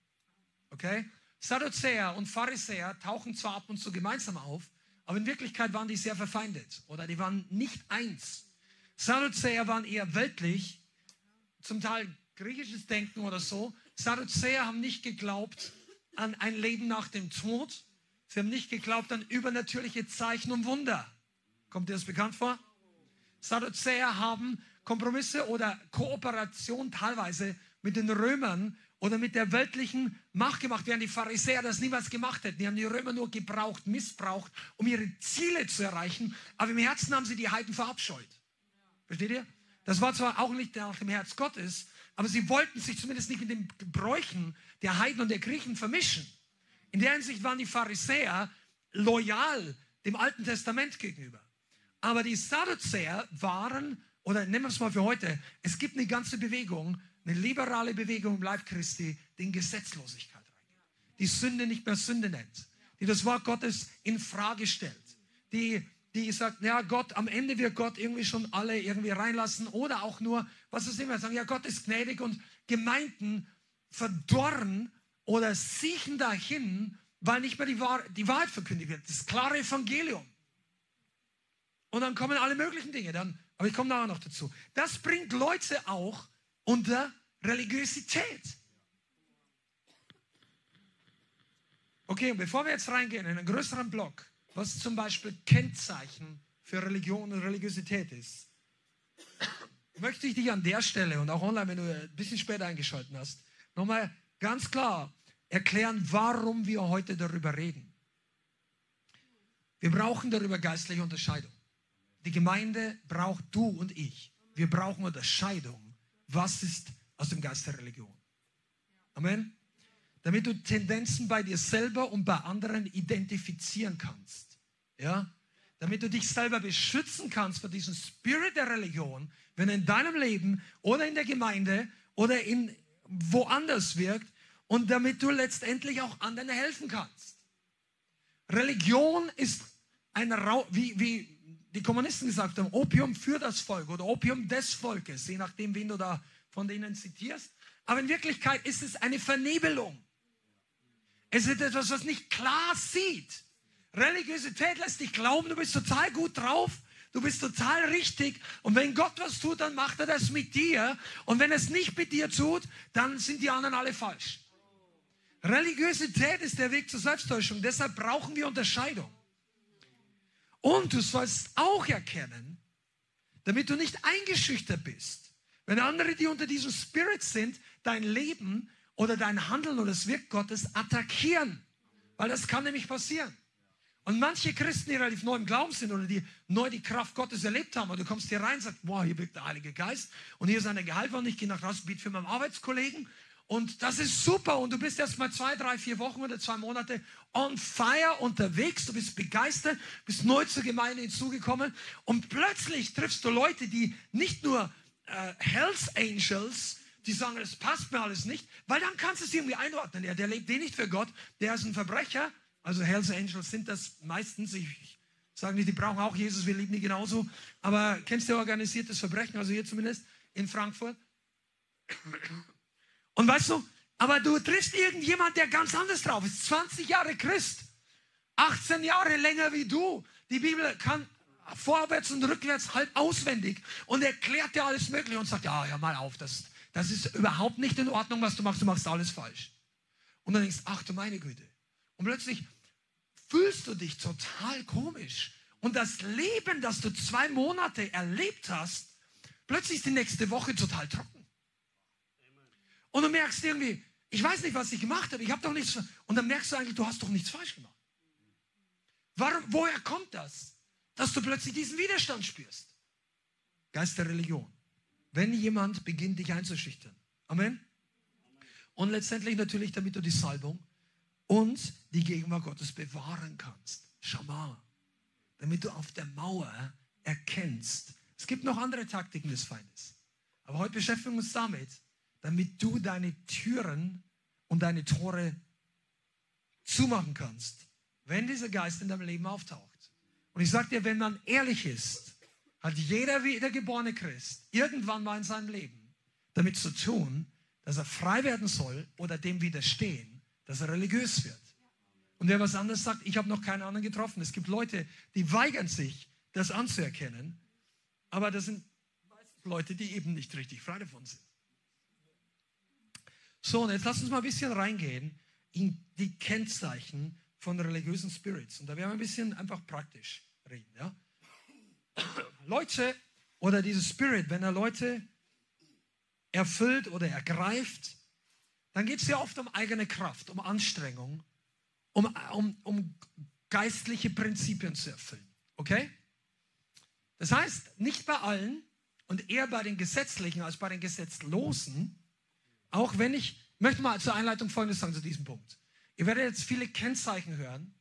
Okay? Sadduzäer und Pharisäer tauchen zwar ab und zu gemeinsam auf, aber in Wirklichkeit waren die sehr verfeindet oder die waren nicht eins. Sadduzäer waren eher weltlich, zum Teil griechisches Denken oder so. Sadduzäer haben nicht geglaubt an ein Leben nach dem Tod. Sie haben nicht geglaubt an übernatürliche Zeichen und Wunder. Kommt dir das bekannt vor? Sadduzäer haben Kompromisse oder Kooperation teilweise mit den Römern oder mit der weltlichen Macht gemacht, während die Pharisäer das niemals gemacht hätten. Die haben die Römer nur gebraucht, missbraucht, um ihre Ziele zu erreichen, aber im Herzen haben sie die Heiden verabscheut. Versteht ihr? Das war zwar auch nicht nach dem Herz Gottes, aber sie wollten sich zumindest nicht mit den Bräuchen der Heiden und der Griechen vermischen. In der Hinsicht waren die Pharisäer loyal dem Alten Testament gegenüber. Aber die Sadduzäer waren, oder nehmen wir es mal für heute, es gibt eine ganze Bewegung, eine liberale Bewegung im Leib Christi, die in Gesetzlosigkeit reingeht, die Sünde nicht mehr Sünde nennt, die das Wort Gottes in Frage stellt, die die sagt, ja Gott, am Ende wird Gott irgendwie schon alle irgendwie reinlassen. Oder auch nur, was ist immer, sagen, ja Gott ist gnädig und Gemeinden verdorren oder siechen dahin, weil nicht mehr die, Wahr die Wahrheit verkündigt wird, das klare Evangelium. Und dann kommen alle möglichen Dinge, dann, aber ich komme nachher noch dazu. Das bringt Leute auch unter Religiosität. Okay, und bevor wir jetzt reingehen in einen größeren Block, was zum Beispiel Kennzeichen für Religion und Religiosität ist, möchte ich dich an der Stelle und auch online, wenn du ein bisschen später eingeschaltet hast, nochmal ganz klar erklären, warum wir heute darüber reden. Wir brauchen darüber geistliche Unterscheidung. Die Gemeinde braucht du und ich. Wir brauchen Unterscheidung. Was ist aus dem Geist der Religion? Amen. Damit du Tendenzen bei dir selber und bei anderen identifizieren kannst. Ja? Damit du dich selber beschützen kannst vor diesem Spirit der Religion, wenn er in deinem Leben oder in der Gemeinde oder in woanders wirkt und damit du letztendlich auch anderen helfen kannst. Religion ist ein Rau wie, wie die Kommunisten gesagt haben, Opium für das Volk oder Opium des Volkes, je nachdem, wen du da von denen zitierst. Aber in Wirklichkeit ist es eine Vernebelung. Es ist etwas, was nicht klar sieht. Religiosität lässt dich glauben, du bist total gut drauf, du bist total richtig. Und wenn Gott was tut, dann macht er das mit dir. Und wenn er es nicht mit dir tut, dann sind die anderen alle falsch. Religiosität ist der Weg zur Selbsttäuschung. Deshalb brauchen wir Unterscheidung. Und du sollst auch erkennen, damit du nicht eingeschüchtert bist, wenn andere, die unter diesem Spirit sind, dein Leben oder dein Handeln oder das Wirk Gottes attackieren. Weil das kann nämlich passieren. Und manche Christen, die relativ neu im Glauben sind oder die neu die Kraft Gottes erlebt haben, und du kommst hier rein und sagst, boah, hier wirkt der Heilige Geist und hier ist eine Gehaltwand, ich gehe nach draußen, biete für meinen Arbeitskollegen und das ist super und du bist erst mal zwei, drei, vier Wochen oder zwei Monate on fire unterwegs, du bist begeistert, bist neu zur Gemeinde hinzugekommen und plötzlich triffst du Leute, die nicht nur äh, Hells Angels, die sagen, es passt mir alles nicht, weil dann kannst du es irgendwie einordnen. Der, der lebt eh nicht für Gott, der ist ein Verbrecher, also Hells Angels sind das meistens. Ich sage nicht, die brauchen auch Jesus, wir lieben die genauso. Aber kennst du organisiertes Verbrechen, also hier zumindest in Frankfurt? Und weißt du, aber du triffst irgendjemand, der ganz anders drauf ist. 20 Jahre Christ, 18 Jahre länger wie du. Die Bibel kann vorwärts und rückwärts halb auswendig und erklärt dir alles Mögliche und sagt, ja, hör mal auf, das, das ist überhaupt nicht in Ordnung, was du machst, du machst alles falsch. Und dann denkst du, ach du meine Güte. Und plötzlich fühlst du dich total komisch. Und das Leben, das du zwei Monate erlebt hast, plötzlich ist die nächste Woche total trocken. Und du merkst irgendwie, ich weiß nicht, was ich gemacht habe, ich habe doch nichts. Und dann merkst du eigentlich, du hast doch nichts falsch gemacht. Warum, woher kommt das, dass du plötzlich diesen Widerstand spürst? Geist der Religion. Wenn jemand beginnt, dich einzuschüchtern. Amen. Und letztendlich natürlich, damit du die Salbung und die Gegenwart Gottes bewahren kannst. Schau mal, damit du auf der Mauer erkennst. Es gibt noch andere Taktiken des Feindes. Aber heute beschäftigen wir uns damit, damit du deine Türen und deine Tore zumachen kannst, wenn dieser Geist in deinem Leben auftaucht. Und ich sage dir, wenn man ehrlich ist, hat jeder wiedergeborene Christ irgendwann mal in seinem Leben damit zu tun, dass er frei werden soll oder dem widerstehen, dass er religiös wird. Und wer was anderes sagt, ich habe noch keinen anderen getroffen. Es gibt Leute, die weigern sich, das anzuerkennen, aber das sind Leute, die eben nicht richtig frei davon sind. So, und jetzt lass uns mal ein bisschen reingehen in die Kennzeichen von religiösen Spirits. Und da werden wir ein bisschen einfach praktisch reden. Ja? Leute oder dieses Spirit, wenn er Leute erfüllt oder ergreift, dann geht es ja oft um eigene Kraft, um Anstrengung, um, um, um geistliche Prinzipien zu erfüllen. Okay? Das heißt, nicht bei allen und eher bei den Gesetzlichen als bei den Gesetzlosen, auch wenn ich, möchte mal zur Einleitung Folgendes sagen zu diesem Punkt. Ihr werdet jetzt viele Kennzeichen hören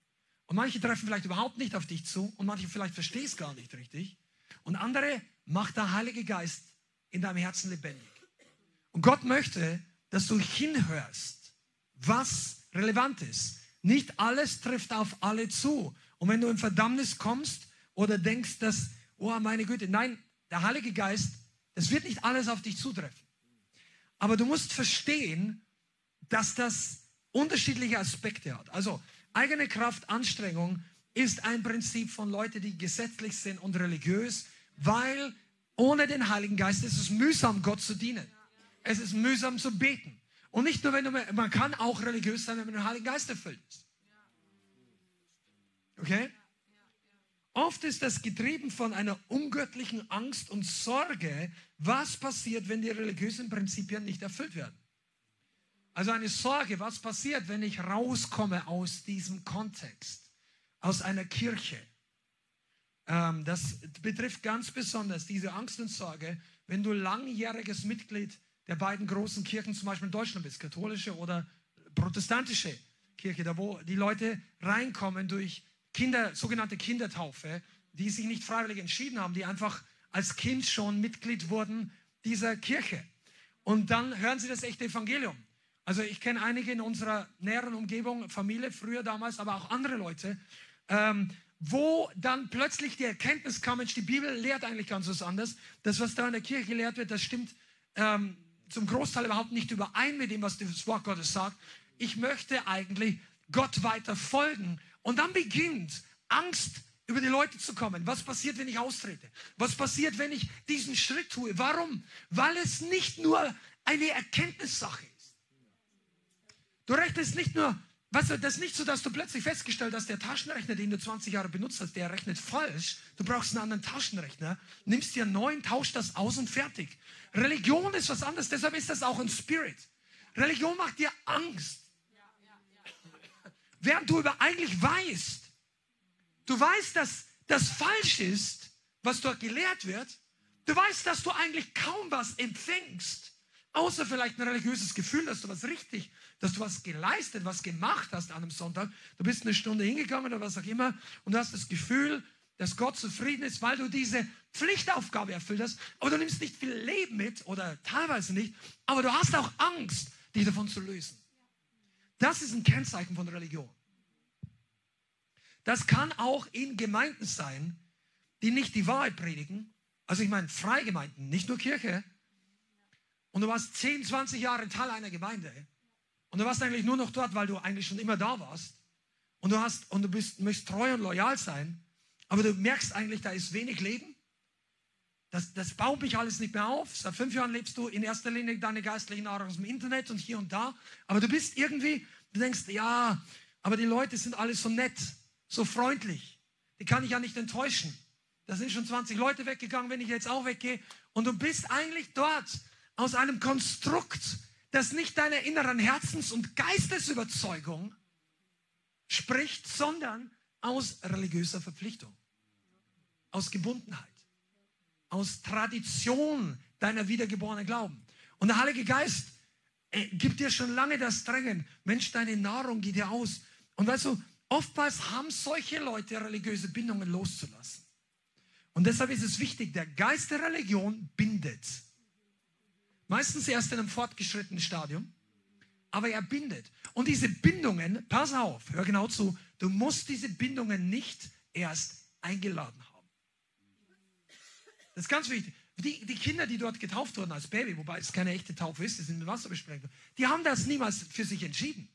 und manche treffen vielleicht überhaupt nicht auf dich zu und manche vielleicht verstehst es gar nicht richtig und andere macht der Heilige Geist in deinem Herzen lebendig. Und Gott möchte, dass du hinhörst, was relevant ist. Nicht alles trifft auf alle zu. Und wenn du in Verdammnis kommst oder denkst, dass, oh meine Güte, nein, der Heilige Geist, es wird nicht alles auf dich zutreffen. Aber du musst verstehen, dass das unterschiedliche Aspekte hat. Also eigene Kraft, Anstrengung ist ein Prinzip von Leuten, die gesetzlich sind und religiös, weil ohne den Heiligen Geist ist es mühsam, Gott zu dienen. Es ist mühsam zu beten. Und nicht nur, wenn du, man kann auch religiös sein, wenn man den Heiligen Geist erfüllt ist. Okay? Oft ist das getrieben von einer ungöttlichen Angst und Sorge, was passiert, wenn die religiösen Prinzipien nicht erfüllt werden. Also eine Sorge, was passiert, wenn ich rauskomme aus diesem Kontext, aus einer Kirche. Ähm, das betrifft ganz besonders diese Angst und Sorge, wenn du langjähriges Mitglied der beiden großen Kirchen, zum Beispiel in Deutschland bist, katholische oder protestantische Kirche, da wo die Leute reinkommen durch Kinder, sogenannte Kindertaufe, die sich nicht freiwillig entschieden haben, die einfach als Kind schon Mitglied wurden dieser Kirche. Und dann hören sie das echte Evangelium. Also ich kenne einige in unserer näheren Umgebung, Familie früher damals, aber auch andere Leute, ähm, wo dann plötzlich die Erkenntnis kam, Mensch, die Bibel lehrt eigentlich ganz was anderes. Das, was da in der Kirche gelehrt wird, das stimmt ähm, zum Großteil überhaupt nicht überein mit dem, was das Wort Gottes sagt. Ich möchte eigentlich Gott weiter folgen. Und dann beginnt Angst über die Leute zu kommen. Was passiert, wenn ich austrete? Was passiert, wenn ich diesen Schritt tue? Warum? Weil es nicht nur eine Erkenntnissache ist. Du rechnest nicht nur, weißt du, das ist nicht so, dass du plötzlich festgestellt hast, der Taschenrechner, den du 20 Jahre benutzt hast, der rechnet falsch. Du brauchst einen anderen Taschenrechner, nimmst dir einen neuen, tauschst das aus und fertig. Religion ist was anderes, deshalb ist das auch ein Spirit. Religion macht dir Angst. Während du über eigentlich weißt, du weißt, dass das falsch ist, was dort gelehrt wird. Du weißt, dass du eigentlich kaum was empfängst, außer vielleicht ein religiöses Gefühl, dass du was richtig, dass du was geleistet, was gemacht hast an einem Sonntag. Du bist eine Stunde hingegangen oder was auch immer und du hast das Gefühl, dass Gott zufrieden ist, weil du diese Pflichtaufgabe erfüllt hast. Aber du nimmst nicht viel Leben mit oder teilweise nicht, aber du hast auch Angst, dich davon zu lösen. Das ist ein Kennzeichen von Religion. Das kann auch in Gemeinden sein, die nicht die Wahrheit predigen. Also ich meine Freigemeinden, nicht nur Kirche. Und du warst 10, 20 Jahre Teil einer Gemeinde. Und du warst eigentlich nur noch dort, weil du eigentlich schon immer da warst. Und du hast und du bist, möchtest treu und loyal sein. Aber du merkst eigentlich, da ist wenig Leben. Das, das baut mich alles nicht mehr auf. Seit fünf Jahren lebst du in erster Linie deine geistlichen Nahrung aus dem Internet und hier und da. Aber du bist irgendwie, du denkst, ja, aber die Leute sind alle so nett, so freundlich. Die kann ich ja nicht enttäuschen. Da sind schon 20 Leute weggegangen, wenn ich jetzt auch weggehe. Und du bist eigentlich dort aus einem Konstrukt, das nicht deiner inneren Herzens- und Geistesüberzeugung spricht, sondern aus religiöser Verpflichtung, aus Gebundenheit, aus Tradition deiner wiedergeborenen Glauben. Und der Heilige Geist äh, gibt dir schon lange das Drängen, Mensch, deine Nahrung geht dir aus. Und weißt du, oftmals haben solche Leute religiöse Bindungen loszulassen. Und deshalb ist es wichtig, der Geist der Religion bindet. Meistens erst in einem fortgeschrittenen Stadium, aber er bindet. Und diese Bindungen, pass auf, hör genau zu, du musst diese Bindungen nicht erst eingeladen haben. Das ist ganz wichtig. Die, die, Kinder, die dort getauft wurden als Baby, wobei es keine echte Taufe ist, die sind mit Wasser besprengt, die haben das niemals für sich entschieden.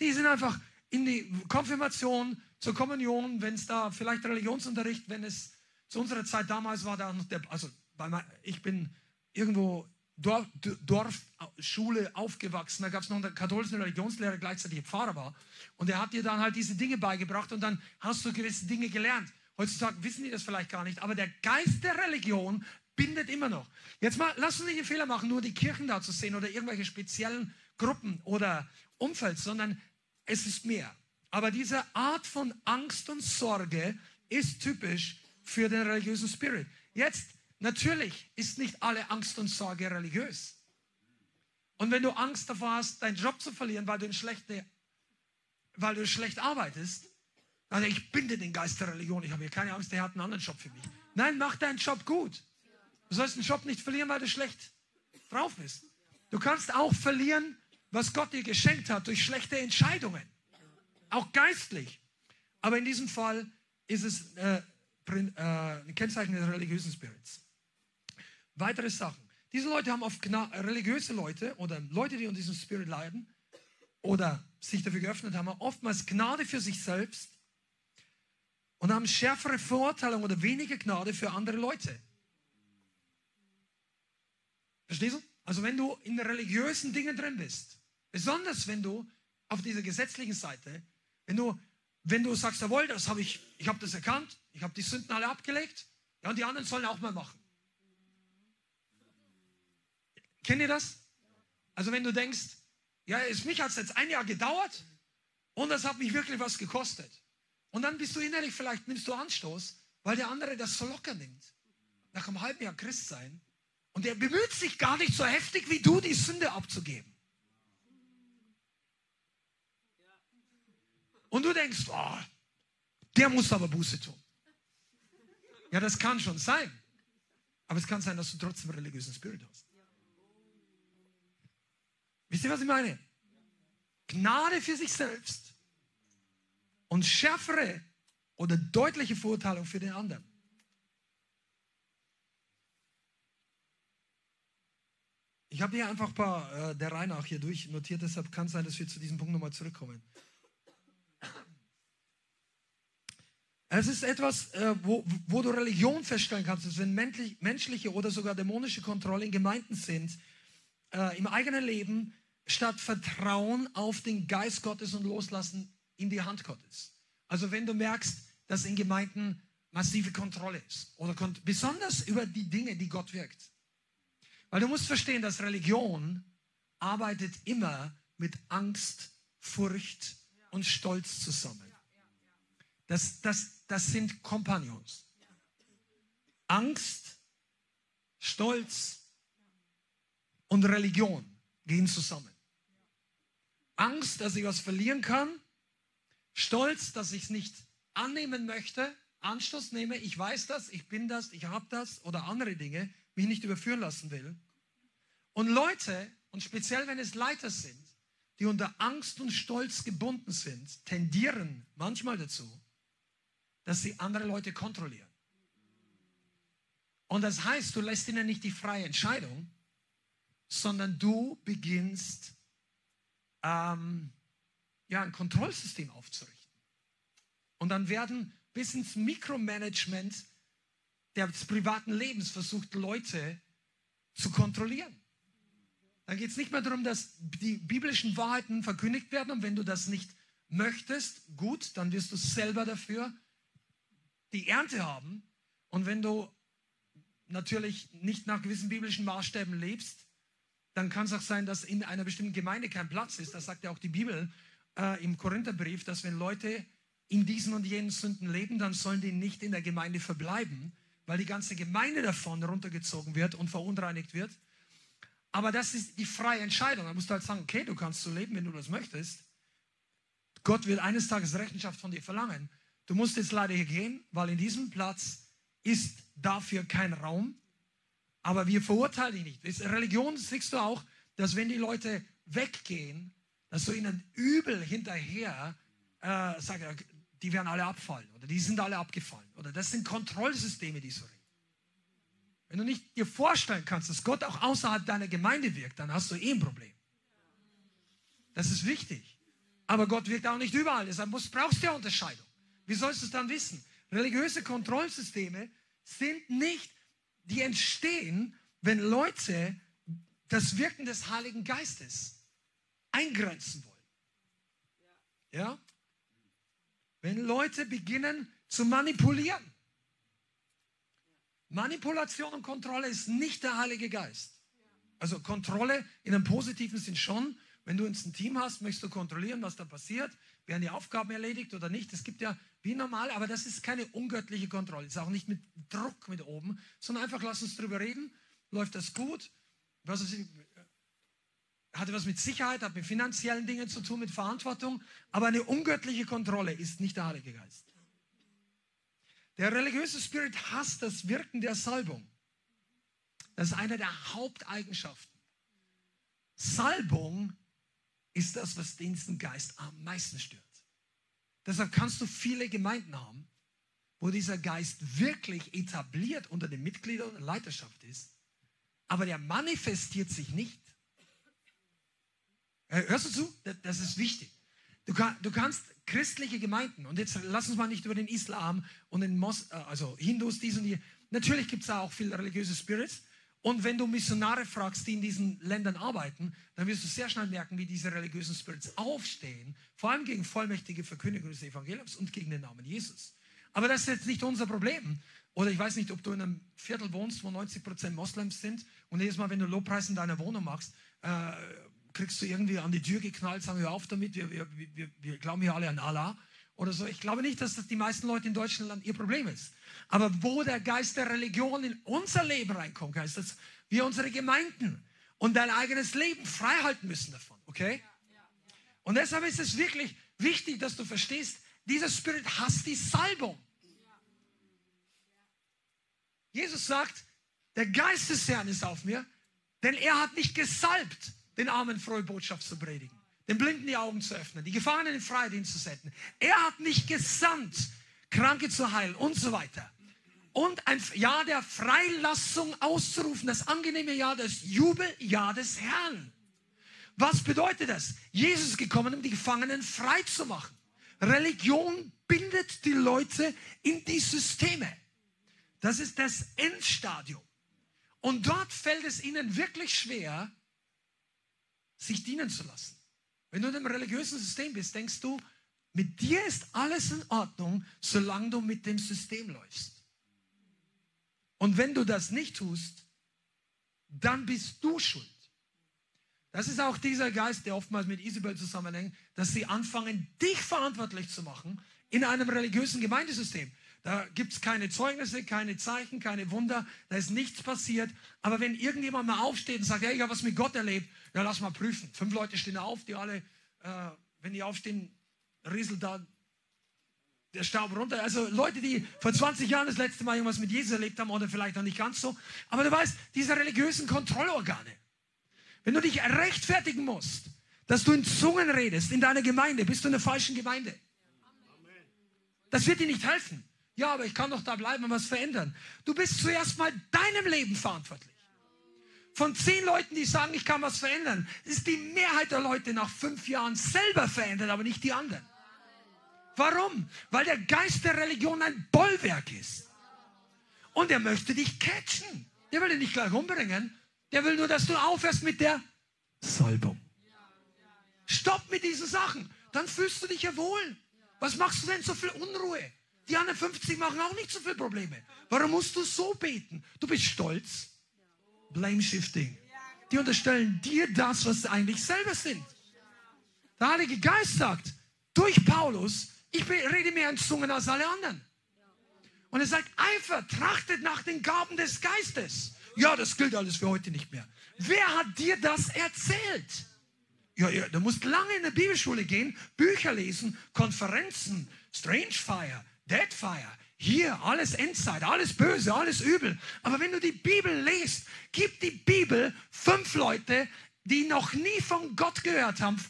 Die sind einfach in die Konfirmation, zur Kommunion, wenn es da vielleicht Religionsunterricht, wenn es zu unserer Zeit damals war, da noch der, also bei, ich bin irgendwo Dorf, Dorfschule aufgewachsen. Da gab es noch einen katholischen Religionslehrer, gleichzeitig Pfarrer war. Und er hat dir dann halt diese Dinge beigebracht und dann hast du gewisse Dinge gelernt. Heutzutage wissen die das vielleicht gar nicht, aber der Geist der Religion bindet immer noch. Jetzt mal, lass uns nicht den Fehler machen, nur die Kirchen da zu sehen oder irgendwelche speziellen Gruppen oder Umfeld, sondern es ist mehr. Aber diese Art von Angst und Sorge ist typisch für den religiösen Spirit. Jetzt Natürlich ist nicht alle Angst und Sorge religiös. Und wenn du Angst davor hast, deinen Job zu verlieren, weil du, schlechte, weil du schlecht arbeitest, dann ich binde den Geist der Religion. Ich habe hier keine Angst, der hat einen anderen Job für mich. Nein, mach deinen Job gut. Du sollst den Job nicht verlieren, weil du schlecht drauf bist. Du kannst auch verlieren, was Gott dir geschenkt hat, durch schlechte Entscheidungen. Auch geistlich. Aber in diesem Fall ist es äh, äh, ein Kennzeichen des religiösen Spirits. Weitere Sachen. Diese Leute haben oft religiöse Leute oder Leute, die unter diesem Spirit leiden oder sich dafür geöffnet haben, oftmals Gnade für sich selbst und haben schärfere Verurteilung oder weniger Gnade für andere Leute. Verstehst du? Also wenn du in religiösen Dingen drin bist, besonders wenn du auf dieser gesetzlichen Seite, wenn du wenn du sagst, jawohl, das habe ich, ich habe das erkannt, ich habe die Sünden alle abgelegt, ja, und die anderen sollen auch mal machen. Kennt ihr das? Also wenn du denkst, ja, es mich hat es jetzt ein Jahr gedauert und das hat mich wirklich was gekostet. Und dann bist du innerlich, vielleicht nimmst du Anstoß, weil der andere das so locker nimmt. Nach einem halben Jahr Christ sein. Und er bemüht sich gar nicht so heftig wie du, die Sünde abzugeben. Und du denkst, oh, der muss aber Buße tun. Ja, das kann schon sein. Aber es kann sein, dass du trotzdem religiösen Spirit hast. Wisst ihr, was ich meine? Gnade für sich selbst und schärfere oder deutliche Verurteilung für den anderen. Ich habe hier einfach ein paar äh, der Reihe nach hier durchnotiert, deshalb kann es sein, dass wir zu diesem Punkt nochmal zurückkommen. Es ist etwas, äh, wo, wo du Religion feststellen kannst, dass wenn menschliche oder sogar dämonische Kontrolle in Gemeinden sind, äh, im eigenen Leben, statt Vertrauen auf den Geist Gottes und Loslassen in die Hand Gottes. Also wenn du merkst, dass in Gemeinden massive Kontrolle ist oder besonders über die Dinge, die Gott wirkt. Weil du musst verstehen, dass Religion arbeitet immer mit Angst, Furcht und Stolz zusammen. Das, das, das sind Kompagnons. Angst, Stolz und Religion gehen zusammen. Angst, dass ich was verlieren kann. Stolz, dass ich es nicht annehmen möchte. Anstoß nehme, ich weiß das, ich bin das, ich habe das oder andere Dinge, mich nicht überführen lassen will. Und Leute, und speziell wenn es Leiter sind, die unter Angst und Stolz gebunden sind, tendieren manchmal dazu, dass sie andere Leute kontrollieren. Und das heißt, du lässt ihnen nicht die freie Entscheidung, sondern du beginnst ähm, ja, ein Kontrollsystem aufzurichten. Und dann werden bis ins Mikromanagement des privaten Lebens versucht, Leute zu kontrollieren. Dann geht es nicht mehr darum, dass die biblischen Wahrheiten verkündigt werden und wenn du das nicht möchtest, gut, dann wirst du selber dafür die Ernte haben. Und wenn du natürlich nicht nach gewissen biblischen Maßstäben lebst, dann kann es auch sein, dass in einer bestimmten Gemeinde kein Platz ist. Das sagt ja auch die Bibel äh, im Korintherbrief, dass wenn Leute in diesen und jenen Sünden leben, dann sollen die nicht in der Gemeinde verbleiben, weil die ganze Gemeinde davon runtergezogen wird und verunreinigt wird. Aber das ist die freie Entscheidung. Da musst du halt sagen, okay, du kannst so leben, wenn du das möchtest. Gott wird eines Tages Rechenschaft von dir verlangen. Du musst jetzt leider hier gehen, weil in diesem Platz ist dafür kein Raum. Aber wir verurteilen dich nicht. In Religion siehst du auch, dass wenn die Leute weggehen, dass du ihnen übel hinterher äh, sagst, die werden alle abfallen oder die sind alle abgefallen. Oder das sind Kontrollsysteme, die so reden. Wenn du nicht dir vorstellen kannst, dass Gott auch außerhalb deiner Gemeinde wirkt, dann hast du eh ein Problem. Das ist wichtig. Aber Gott wirkt auch nicht überall. Deshalb brauchst du ja Unterscheidung. Wie sollst du es dann wissen? Religiöse Kontrollsysteme sind nicht, die entstehen, wenn Leute das Wirken des Heiligen Geistes eingrenzen wollen. Ja? Wenn Leute beginnen zu manipulieren. Manipulation und Kontrolle ist nicht der Heilige Geist. Also Kontrolle in einem positiven Sinn schon. Wenn du ein Team hast, möchtest du kontrollieren, was da passiert werden die Aufgaben erledigt oder nicht. Es gibt ja wie normal, aber das ist keine ungöttliche Kontrolle. Es ist auch nicht mit Druck mit oben, sondern einfach lass uns drüber reden. Läuft das gut? Was ist, hatte was mit Sicherheit, hat mit finanziellen Dingen zu tun, mit Verantwortung. Aber eine ungöttliche Kontrolle ist nicht der Heilige Geist. Der religiöse Spirit hasst das Wirken der Salbung. Das ist eine der Haupteigenschaften. Salbung ist das, was den Geist am meisten stört. Deshalb kannst du viele Gemeinden haben, wo dieser Geist wirklich etabliert unter den Mitgliedern und Leiterschaft ist, aber der manifestiert sich nicht. Äh, hörst du zu? Das ist wichtig. Du, kann, du, kannst christliche Gemeinden, und jetzt lass uns mal nicht über den Islam und den Mos, äh, also Hindus, dies und die. Natürlich gibt es da auch viele religiöse Spirits. Und wenn du Missionare fragst, die in diesen Ländern arbeiten, dann wirst du sehr schnell merken, wie diese religiösen Spirits aufstehen, vor allem gegen vollmächtige Verkündigung des Evangeliums und gegen den Namen Jesus. Aber das ist jetzt nicht unser Problem. Oder ich weiß nicht, ob du in einem Viertel wohnst, wo 90 Prozent Moslems sind und jedes Mal, wenn du Lobpreis in deiner Wohnung machst, äh, kriegst du irgendwie an die Tür geknallt, sagen wir auf damit, wir, wir, wir, wir glauben hier alle an Allah oder so. Ich glaube nicht, dass das die meisten Leute in Deutschland ihr Problem ist. Aber wo der Geist der Religion in unser Leben reinkommt, heißt das, wir unsere Gemeinden und dein eigenes Leben freihalten müssen davon, okay? Und deshalb ist es wirklich wichtig, dass du verstehst, dieser Spirit hasst die Salbung. Jesus sagt, der Geist des Herrn ist auf mir, denn er hat mich gesalbt, den Armen frohe Botschaft zu predigen, den Blinden die Augen zu öffnen, die Gefangenen in Freiheit zu setzen. Er hat mich gesandt, Kranke zu heilen und so weiter. Und ein Jahr der Freilassung auszurufen, das angenehme Jahr des Jubeljahr des Herrn. Was bedeutet das? Jesus ist gekommen, um die Gefangenen frei zu machen. Religion bindet die Leute in die Systeme. Das ist das Endstadium. Und dort fällt es ihnen wirklich schwer, sich dienen zu lassen. Wenn du in einem religiösen System bist, denkst du, mit dir ist alles in Ordnung, solange du mit dem System läufst. Und wenn du das nicht tust, dann bist du schuld. Das ist auch dieser Geist, der oftmals mit Isabel zusammenhängt, dass sie anfangen, dich verantwortlich zu machen in einem religiösen Gemeindesystem. Da gibt es keine Zeugnisse, keine Zeichen, keine Wunder, da ist nichts passiert. Aber wenn irgendjemand mal aufsteht und sagt, ja, ich habe was mit Gott erlebt, ja, lass mal prüfen. Fünf Leute stehen auf, die alle, äh, wenn die aufstehen, rieselt da der Staub runter. Also Leute, die vor 20 Jahren das letzte Mal irgendwas mit Jesus erlebt haben oder vielleicht noch nicht ganz so. Aber du weißt, diese religiösen Kontrollorgane, wenn du dich rechtfertigen musst, dass du in Zungen redest in deiner Gemeinde, bist du in der falschen Gemeinde. Das wird dir nicht helfen. Ja, aber ich kann doch da bleiben und was verändern. Du bist zuerst mal deinem Leben verantwortlich. Von zehn Leuten, die sagen, ich kann was verändern, ist die Mehrheit der Leute nach fünf Jahren selber verändert, aber nicht die anderen. Warum? Weil der Geist der Religion ein Bollwerk ist. Und er möchte dich catchen. Der will dich nicht gleich umbringen. Der will nur, dass du aufhörst mit der Salbung. Stopp mit diesen Sachen. Dann fühlst du dich ja wohl. Was machst du denn so viel Unruhe? Die anderen 50 machen auch nicht so viele Probleme. Warum musst du so beten? Du bist stolz. Blame Shifting. Die unterstellen dir das, was sie eigentlich selber sind. Der Heilige Geist sagt, durch Paulus, ich rede mehr in Zungen als alle anderen. Und er sagt, Eifer, trachtet nach den Gaben des Geistes. Ja, das gilt alles für heute nicht mehr. Wer hat dir das erzählt? Ja, ja, du musst lange in der Bibelschule gehen, Bücher lesen, Konferenzen, Strange Fire, Deadfire. Hier alles Endzeit, alles böse, alles übel. Aber wenn du die Bibel liest, gibt die Bibel fünf Leute, die noch nie von Gott gehört haben,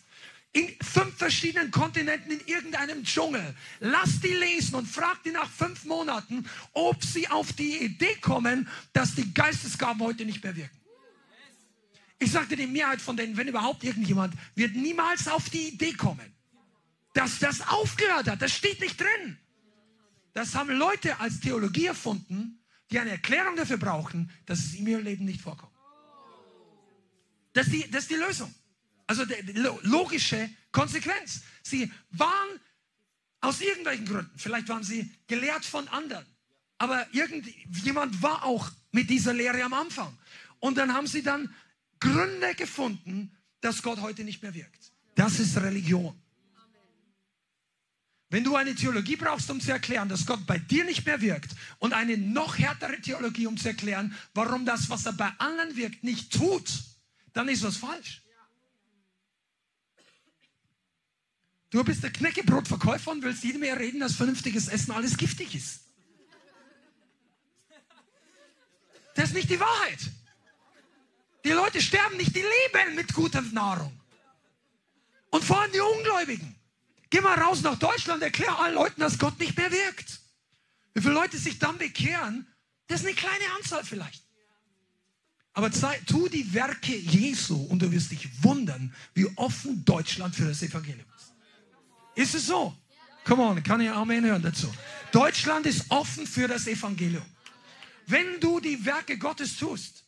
in fünf verschiedenen Kontinenten in irgendeinem Dschungel. Lass die lesen und frag die nach fünf Monaten, ob sie auf die Idee kommen, dass die Geistesgaben heute nicht mehr wirken. Ich sagte, die Mehrheit von denen, wenn überhaupt irgendjemand, wird niemals auf die Idee kommen, dass das aufgehört hat. Das steht nicht drin. Das haben Leute als Theologie erfunden, die eine Erklärung dafür brauchen, dass es in ihrem Leben nicht vorkommt. Das ist die, das ist die Lösung. Also die logische Konsequenz. Sie waren aus irgendwelchen Gründen, vielleicht waren sie gelehrt von anderen, aber irgendjemand war auch mit dieser Lehre am Anfang. Und dann haben sie dann Gründe gefunden, dass Gott heute nicht mehr wirkt. Das ist Religion. Wenn du eine Theologie brauchst, um zu erklären, dass Gott bei dir nicht mehr wirkt und eine noch härtere Theologie, um zu erklären, warum das, was er bei anderen wirkt, nicht tut, dann ist was falsch. Du bist der Knäckebrotverkäufer und willst jedem mehr reden, dass vernünftiges Essen alles giftig ist. Das ist nicht die Wahrheit. Die Leute sterben nicht, die leben mit guter Nahrung. Und vor allem die Ungläubigen. Geh mal raus nach Deutschland, erklär allen Leuten, dass Gott nicht mehr wirkt. Wie viele Leute sich dann bekehren, das ist eine kleine Anzahl vielleicht. Aber sei, tu die Werke Jesu und du wirst dich wundern, wie offen Deutschland für das Evangelium ist. Ist es so? Come on, kann ich Amen hören dazu. Deutschland ist offen für das Evangelium. Wenn du die Werke Gottes tust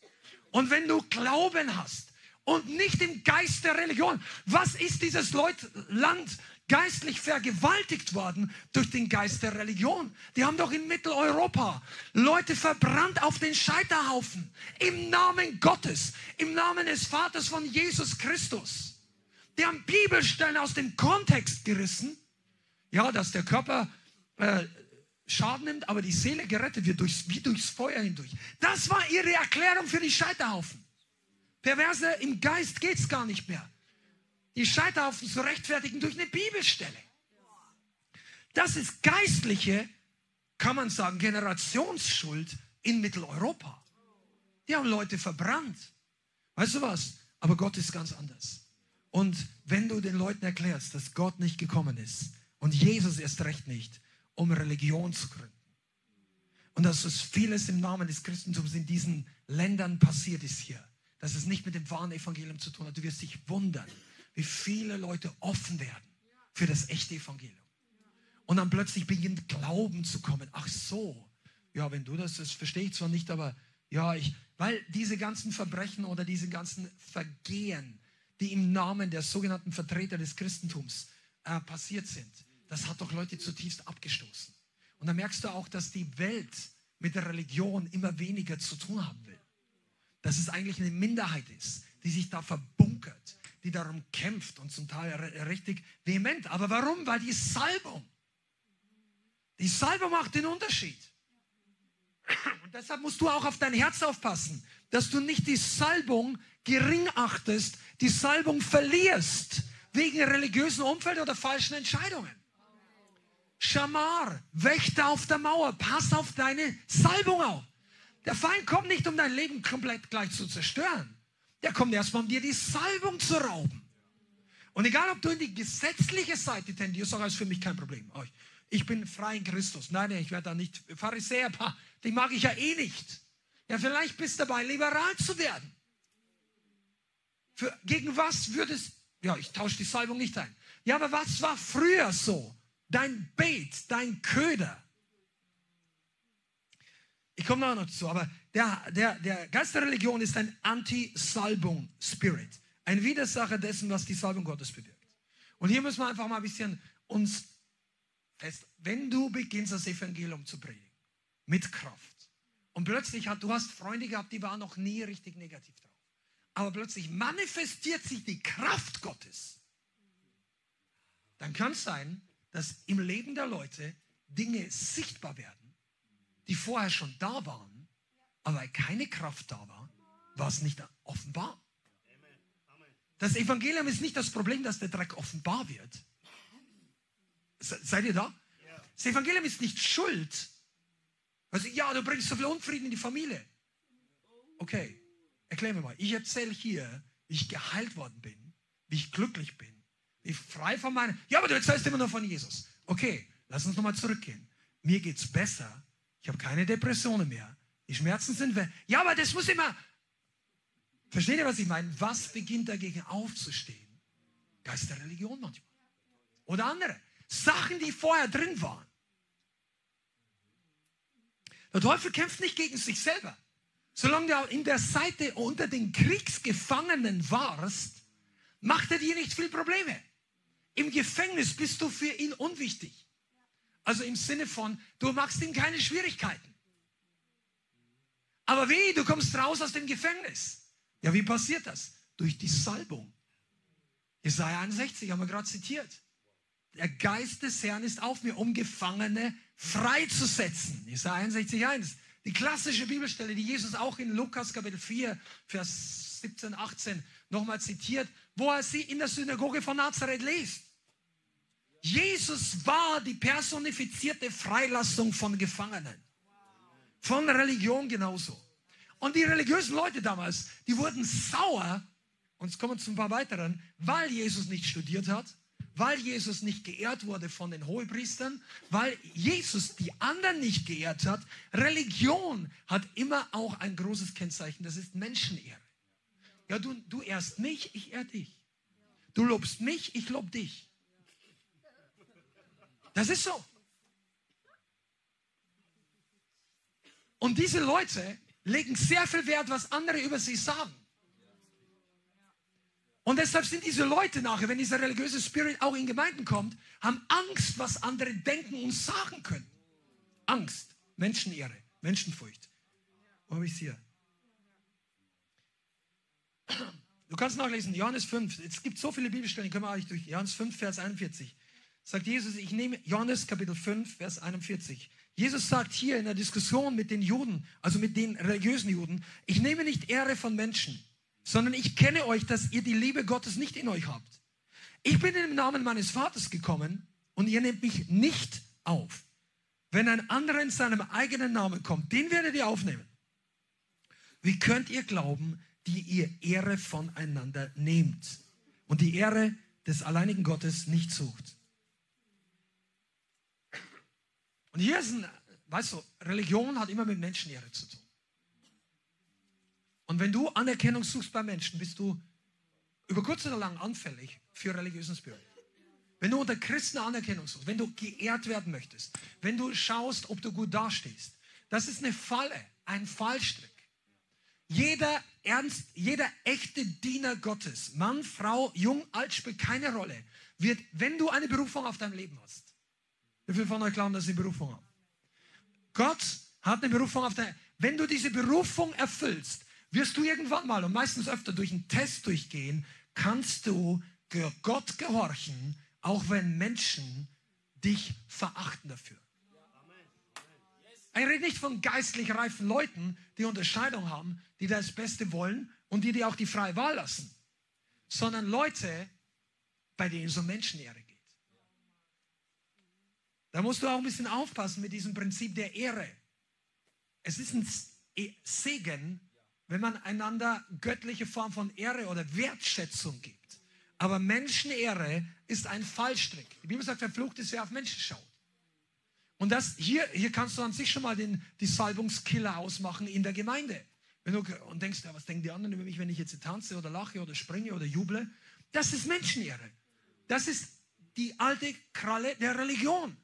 Und wenn du Glauben hast und nicht im Geist der Religion, was ist dieses Leut Land geistlich vergewaltigt worden durch den Geist der Religion? Die haben doch in Mitteleuropa Leute verbrannt auf den Scheiterhaufen im Namen Gottes, im Namen des Vaters von Jesus Christus. Die haben Bibelstellen aus dem Kontext gerissen. Ja, dass der Körper äh, Schaden nimmt, aber die Seele gerettet wird durchs, wie durchs Feuer hindurch. Das war ihre Erklärung für die Scheiterhaufen. Perverse im Geist geht es gar nicht mehr. Die Scheiterhaufen zu rechtfertigen durch eine Bibelstelle. Das ist geistliche, kann man sagen, Generationsschuld in Mitteleuropa. Die haben Leute verbrannt. Weißt du was? Aber Gott ist ganz anders. Und wenn du den Leuten erklärst, dass Gott nicht gekommen ist und Jesus erst recht nicht, um Religion zu gründen. Und dass es vieles im Namen des Christentums in diesen Ländern passiert ist hier. Dass es nicht mit dem wahren Evangelium zu tun hat. Du wirst dich wundern, wie viele Leute offen werden für das echte Evangelium. Und dann plötzlich beginnt Glauben zu kommen. Ach so, ja, wenn du das, das verstehe ich zwar nicht, aber ja, ich, weil diese ganzen Verbrechen oder diese ganzen Vergehen, die im Namen der sogenannten Vertreter des Christentums äh, passiert sind, das hat doch Leute zutiefst abgestoßen. Und da merkst du auch, dass die Welt mit der Religion immer weniger zu tun haben will. Dass es eigentlich eine Minderheit ist, die sich da verbunkert, die darum kämpft und zum Teil richtig vehement. Aber warum? Weil die Salbung, die Salbung macht den Unterschied. Und deshalb musst du auch auf dein Herz aufpassen, dass du nicht die Salbung gering achtest, die Salbung verlierst wegen religiösen Umfeld oder falschen Entscheidungen. Schamar, Wächter auf der Mauer, pass auf deine Salbung auf. Der Feind kommt nicht, um dein Leben komplett gleich zu zerstören. Der kommt erstmal, um dir die Salbung zu rauben. Und egal, ob du in die gesetzliche Seite tendierst, sag, ist für mich kein Problem. Oh, ich bin frei in Christus. Nein, nein, ich werde da nicht Pharisäer, die mag ich ja eh nicht. Ja, vielleicht bist du dabei, liberal zu werden. Für, gegen was würdest, ja, ich tausche die Salbung nicht ein. Ja, aber was war früher so? dein Bait, dein Köder. Ich komme noch dazu, aber der, der, der Geist der Religion ist ein Anti-Salbung-Spirit. Ein Widersacher dessen, was die Salbung Gottes bewirkt. Und hier müssen wir einfach mal ein bisschen uns fest, wenn du beginnst, das Evangelium zu predigen, mit Kraft, und plötzlich hat, du hast Freunde gehabt, die waren noch nie richtig negativ drauf. Aber plötzlich manifestiert sich die Kraft Gottes. Dann kann es sein, dass im Leben der Leute Dinge sichtbar werden, die vorher schon da waren, aber weil keine Kraft da war, war es nicht offenbar. Das Evangelium ist nicht das Problem, dass der Dreck offenbar wird. Seid ihr da? Das Evangelium ist nicht schuld. Also, ja, du bringst so viel Unfrieden in die Familie. Okay, erklär mir mal. Ich erzähle hier, wie ich geheilt worden bin, wie ich glücklich bin, ich frei von meinen. Ja, aber du erzählst immer nur von Jesus. Okay, lass uns nochmal zurückgehen. Mir geht's besser. Ich habe keine Depressionen mehr. Die Schmerzen sind weg. Ja, aber das muss immer. Versteht ihr, was ich meine? Was beginnt dagegen aufzustehen? Geist der Religion manchmal. Oder andere. Sachen, die vorher drin waren. Der Teufel kämpft nicht gegen sich selber. Solange du in der Seite unter den Kriegsgefangenen warst, macht er dir nicht viel Probleme. Im Gefängnis bist du für ihn unwichtig. Also im Sinne von, du machst ihm keine Schwierigkeiten. Aber wie, du kommst raus aus dem Gefängnis. Ja, wie passiert das? Durch die Salbung. Jesaja 61 haben wir gerade zitiert. Der Geist des Herrn ist auf mir, um Gefangene freizusetzen. Jesaja 61, 1. Die klassische Bibelstelle, die Jesus auch in Lukas Kapitel 4, Vers 17, 18 nochmal zitiert, wo er sie in der Synagoge von Nazareth liest. Jesus war die personifizierte Freilassung von Gefangenen. Von Religion genauso. Und die religiösen Leute damals, die wurden sauer, und es kommen zu ein paar weiteren, weil Jesus nicht studiert hat, weil Jesus nicht geehrt wurde von den Hohepriestern, weil Jesus die anderen nicht geehrt hat. Religion hat immer auch ein großes Kennzeichen, das ist Menschenehre. Ja, du, du ehrst mich, ich ehr dich. Du lobst mich, ich lob dich. Das ist so. Und diese Leute legen sehr viel Wert, was andere über sie sagen. Und deshalb sind diese Leute nachher, wenn dieser religiöse Spirit auch in Gemeinden kommt, haben Angst, was andere denken und sagen können. Angst, Menschenehre, Menschenfurcht. Wo habe ich es hier? Du kannst nachlesen, Johannes 5. Es gibt so viele Bibelstellen, können wir eigentlich durch. Johannes 5, Vers 41. Sagt Jesus, ich nehme, Johannes Kapitel 5, Vers 41. Jesus sagt hier in der Diskussion mit den Juden, also mit den religiösen Juden, ich nehme nicht Ehre von Menschen, sondern ich kenne euch, dass ihr die Liebe Gottes nicht in euch habt. Ich bin im Namen meines Vaters gekommen und ihr nehmt mich nicht auf. Wenn ein anderer in seinem eigenen Namen kommt, den werdet ihr aufnehmen. Wie könnt ihr glauben, die ihr Ehre voneinander nehmt und die Ehre des alleinigen Gottes nicht sucht. Und hier ist ein, weißt du, Religion hat immer mit Menschenehre zu tun. Und wenn du Anerkennung suchst bei Menschen, bist du über kurz oder lang anfällig für religiösen Spirit. Wenn du unter Christen Anerkennung suchst, wenn du geehrt werden möchtest, wenn du schaust, ob du gut dastehst, das ist eine Falle, ein Fallstrick. Jeder ernst, jeder echte Diener Gottes, Mann, Frau, jung, alt, spielt keine Rolle, wird, wenn du eine Berufung auf deinem Leben hast. Wie viele von euch glauben, dass sie eine Berufung haben? Gott hat eine Berufung auf deinem Wenn du diese Berufung erfüllst, wirst du irgendwann mal und meistens öfter durch einen Test durchgehen, kannst du Gott gehorchen, auch wenn Menschen dich verachten dafür. Ich rede nicht von geistlich reifen Leuten, die Unterscheidung haben, die das Beste wollen und die dir auch die freie Wahl lassen, sondern Leute, bei denen es Menschenehre geht. Da musst du auch ein bisschen aufpassen mit diesem Prinzip der Ehre. Es ist ein e-, Segen, wenn man einander göttliche Form von Ehre oder Wertschätzung gibt. Aber Menschenehre ist ein Fallstrick. Die Bibel sagt, verflucht ist, wer auf Menschen schaut. Und das hier, hier kannst du an sich schon mal den, die Salbungskiller ausmachen in der Gemeinde. Wenn du und denkst, ja, was denken die anderen über mich, wenn ich jetzt tanze oder lache oder springe oder juble? Das ist Menschenehre. Das ist die alte Kralle der Religion.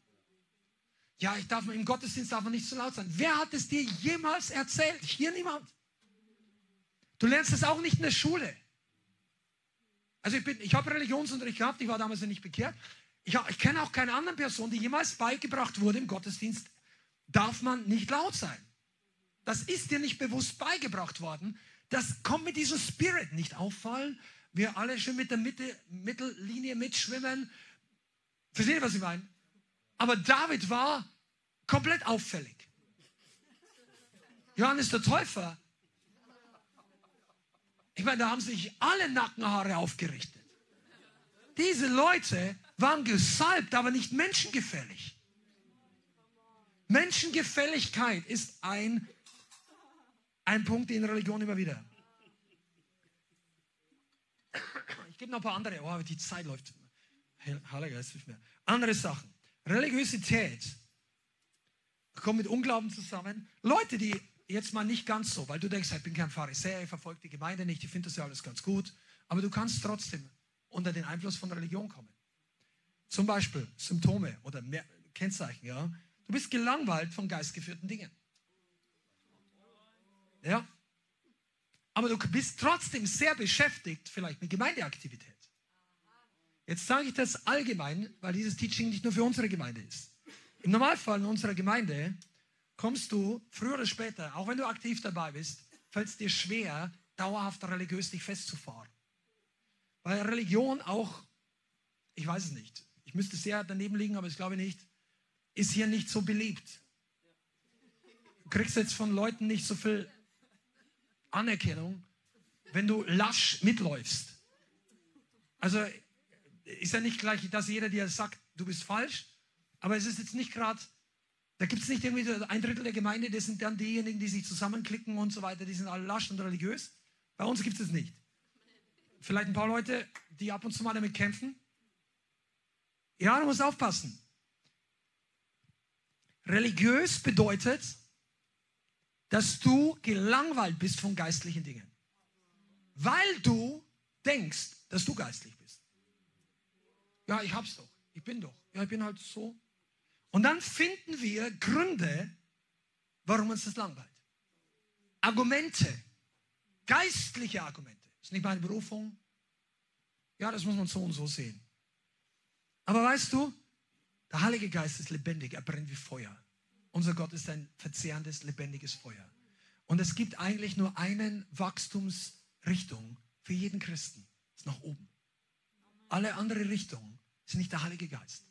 Ja, ich darf im Gottesdienst darf man nicht zu so laut sein. Wer hat es dir jemals erzählt? Hier niemand. Du lernst es auch nicht in der Schule. Also ich, ich habe Religionsunterricht gehabt, ich war damals ja nicht bekehrt. Ich, ich kenne auch keine andere Person, die jemals beigebracht wurde im Gottesdienst, darf man nicht laut sein. Das ist dir nicht bewusst beigebracht worden. Das kommt mit diesem Spirit nicht auffallen. Wir alle schon mit der Mitte, Mittellinie mitschwimmen. Versteht ihr, was ich meine? Aber David war komplett auffällig. Johannes der Täufer. Ich meine, da haben sich alle Nackenhaare aufgerichtet. Diese Leute waren gesalbt, aber nicht menschengefällig. Menschengefälligkeit ist ein, ein Punkt in Religion immer wieder. Ich gebe noch ein paar andere. Oh, die Zeit läuft. Heiliger Geist, nicht mehr. Andere Sachen. Religiosität kommt mit Unglauben zusammen. Leute, die jetzt mal nicht ganz so, weil du denkst, ich bin kein Pharisäer, ich verfolge die Gemeinde nicht, ich finde das ja alles ganz gut, aber du kannst trotzdem unter den Einfluss von Religion kommen. Zum Beispiel Symptome oder mehr Kennzeichen, ja. Du bist gelangweilt von geistgeführten Dingen. Ja. Aber du bist trotzdem sehr beschäftigt, vielleicht mit Gemeindeaktivität. Jetzt sage ich das allgemein, weil dieses Teaching nicht nur für unsere Gemeinde ist. Im Normalfall in unserer Gemeinde kommst du früher oder später, auch wenn du aktiv dabei bist, fällt es dir schwer, dauerhaft religiös dich festzufahren. Weil Religion auch, ich weiß es nicht, ich müsste sehr daneben liegen, aber ich glaube nicht, ist hier nicht so beliebt. Du kriegst jetzt von Leuten nicht so viel Anerkennung, wenn du lasch mitläufst. Also ist ja nicht gleich, dass jeder dir sagt, du bist falsch, aber es ist jetzt nicht gerade, da gibt es nicht irgendwie ein Drittel der Gemeinde, das sind dann diejenigen, die sich zusammenklicken und so weiter, die sind alle lasch und religiös. Bei uns gibt es nicht. Vielleicht ein paar Leute, die ab und zu mal damit kämpfen. Ja, du musst aufpassen. Religiös bedeutet, dass du gelangweilt bist von geistlichen Dingen. Weil du denkst, dass du geistlich bist. Ja, ich hab's doch. Ich bin doch. Ja, ich bin halt so. Und dann finden wir Gründe, warum uns das langweilt. Argumente, geistliche Argumente. Ist nicht meine Berufung? Ja, das muss man so und so sehen. Aber weißt du, der Heilige Geist ist lebendig, er brennt wie Feuer. Unser Gott ist ein verzehrendes, lebendiges Feuer. Und es gibt eigentlich nur eine Wachstumsrichtung für jeden Christen. Das ist nach oben. Alle andere Richtungen sind nicht der Heilige Geist.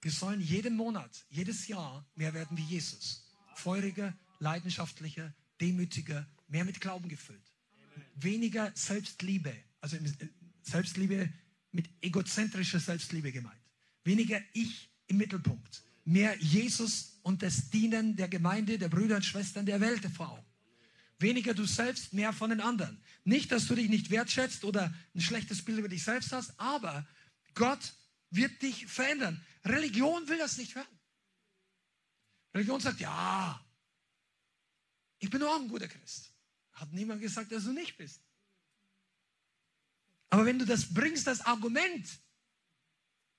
Wir sollen jeden Monat, jedes Jahr mehr werden wie Jesus. Feuriger, leidenschaftlicher, demütiger, mehr mit Glauben gefüllt. Weniger Selbstliebe, also Selbstliebe mit egozentrischer Selbstliebe gemeint. Weniger ich im Mittelpunkt. Mehr Jesus und das Dienen der Gemeinde, der Brüder und Schwestern der Welt vor Augen. Weniger du selbst, mehr von den anderen. Nicht, dass du dich nicht wertschätzt oder ein schlechtes Bild über dich selbst hast, aber Gott wird dich verändern. Religion will das nicht hören. Religion sagt, ja, ich bin auch ein guter Christ. Hat niemand gesagt, dass du nicht bist. Aber wenn du das bringst, das Argument,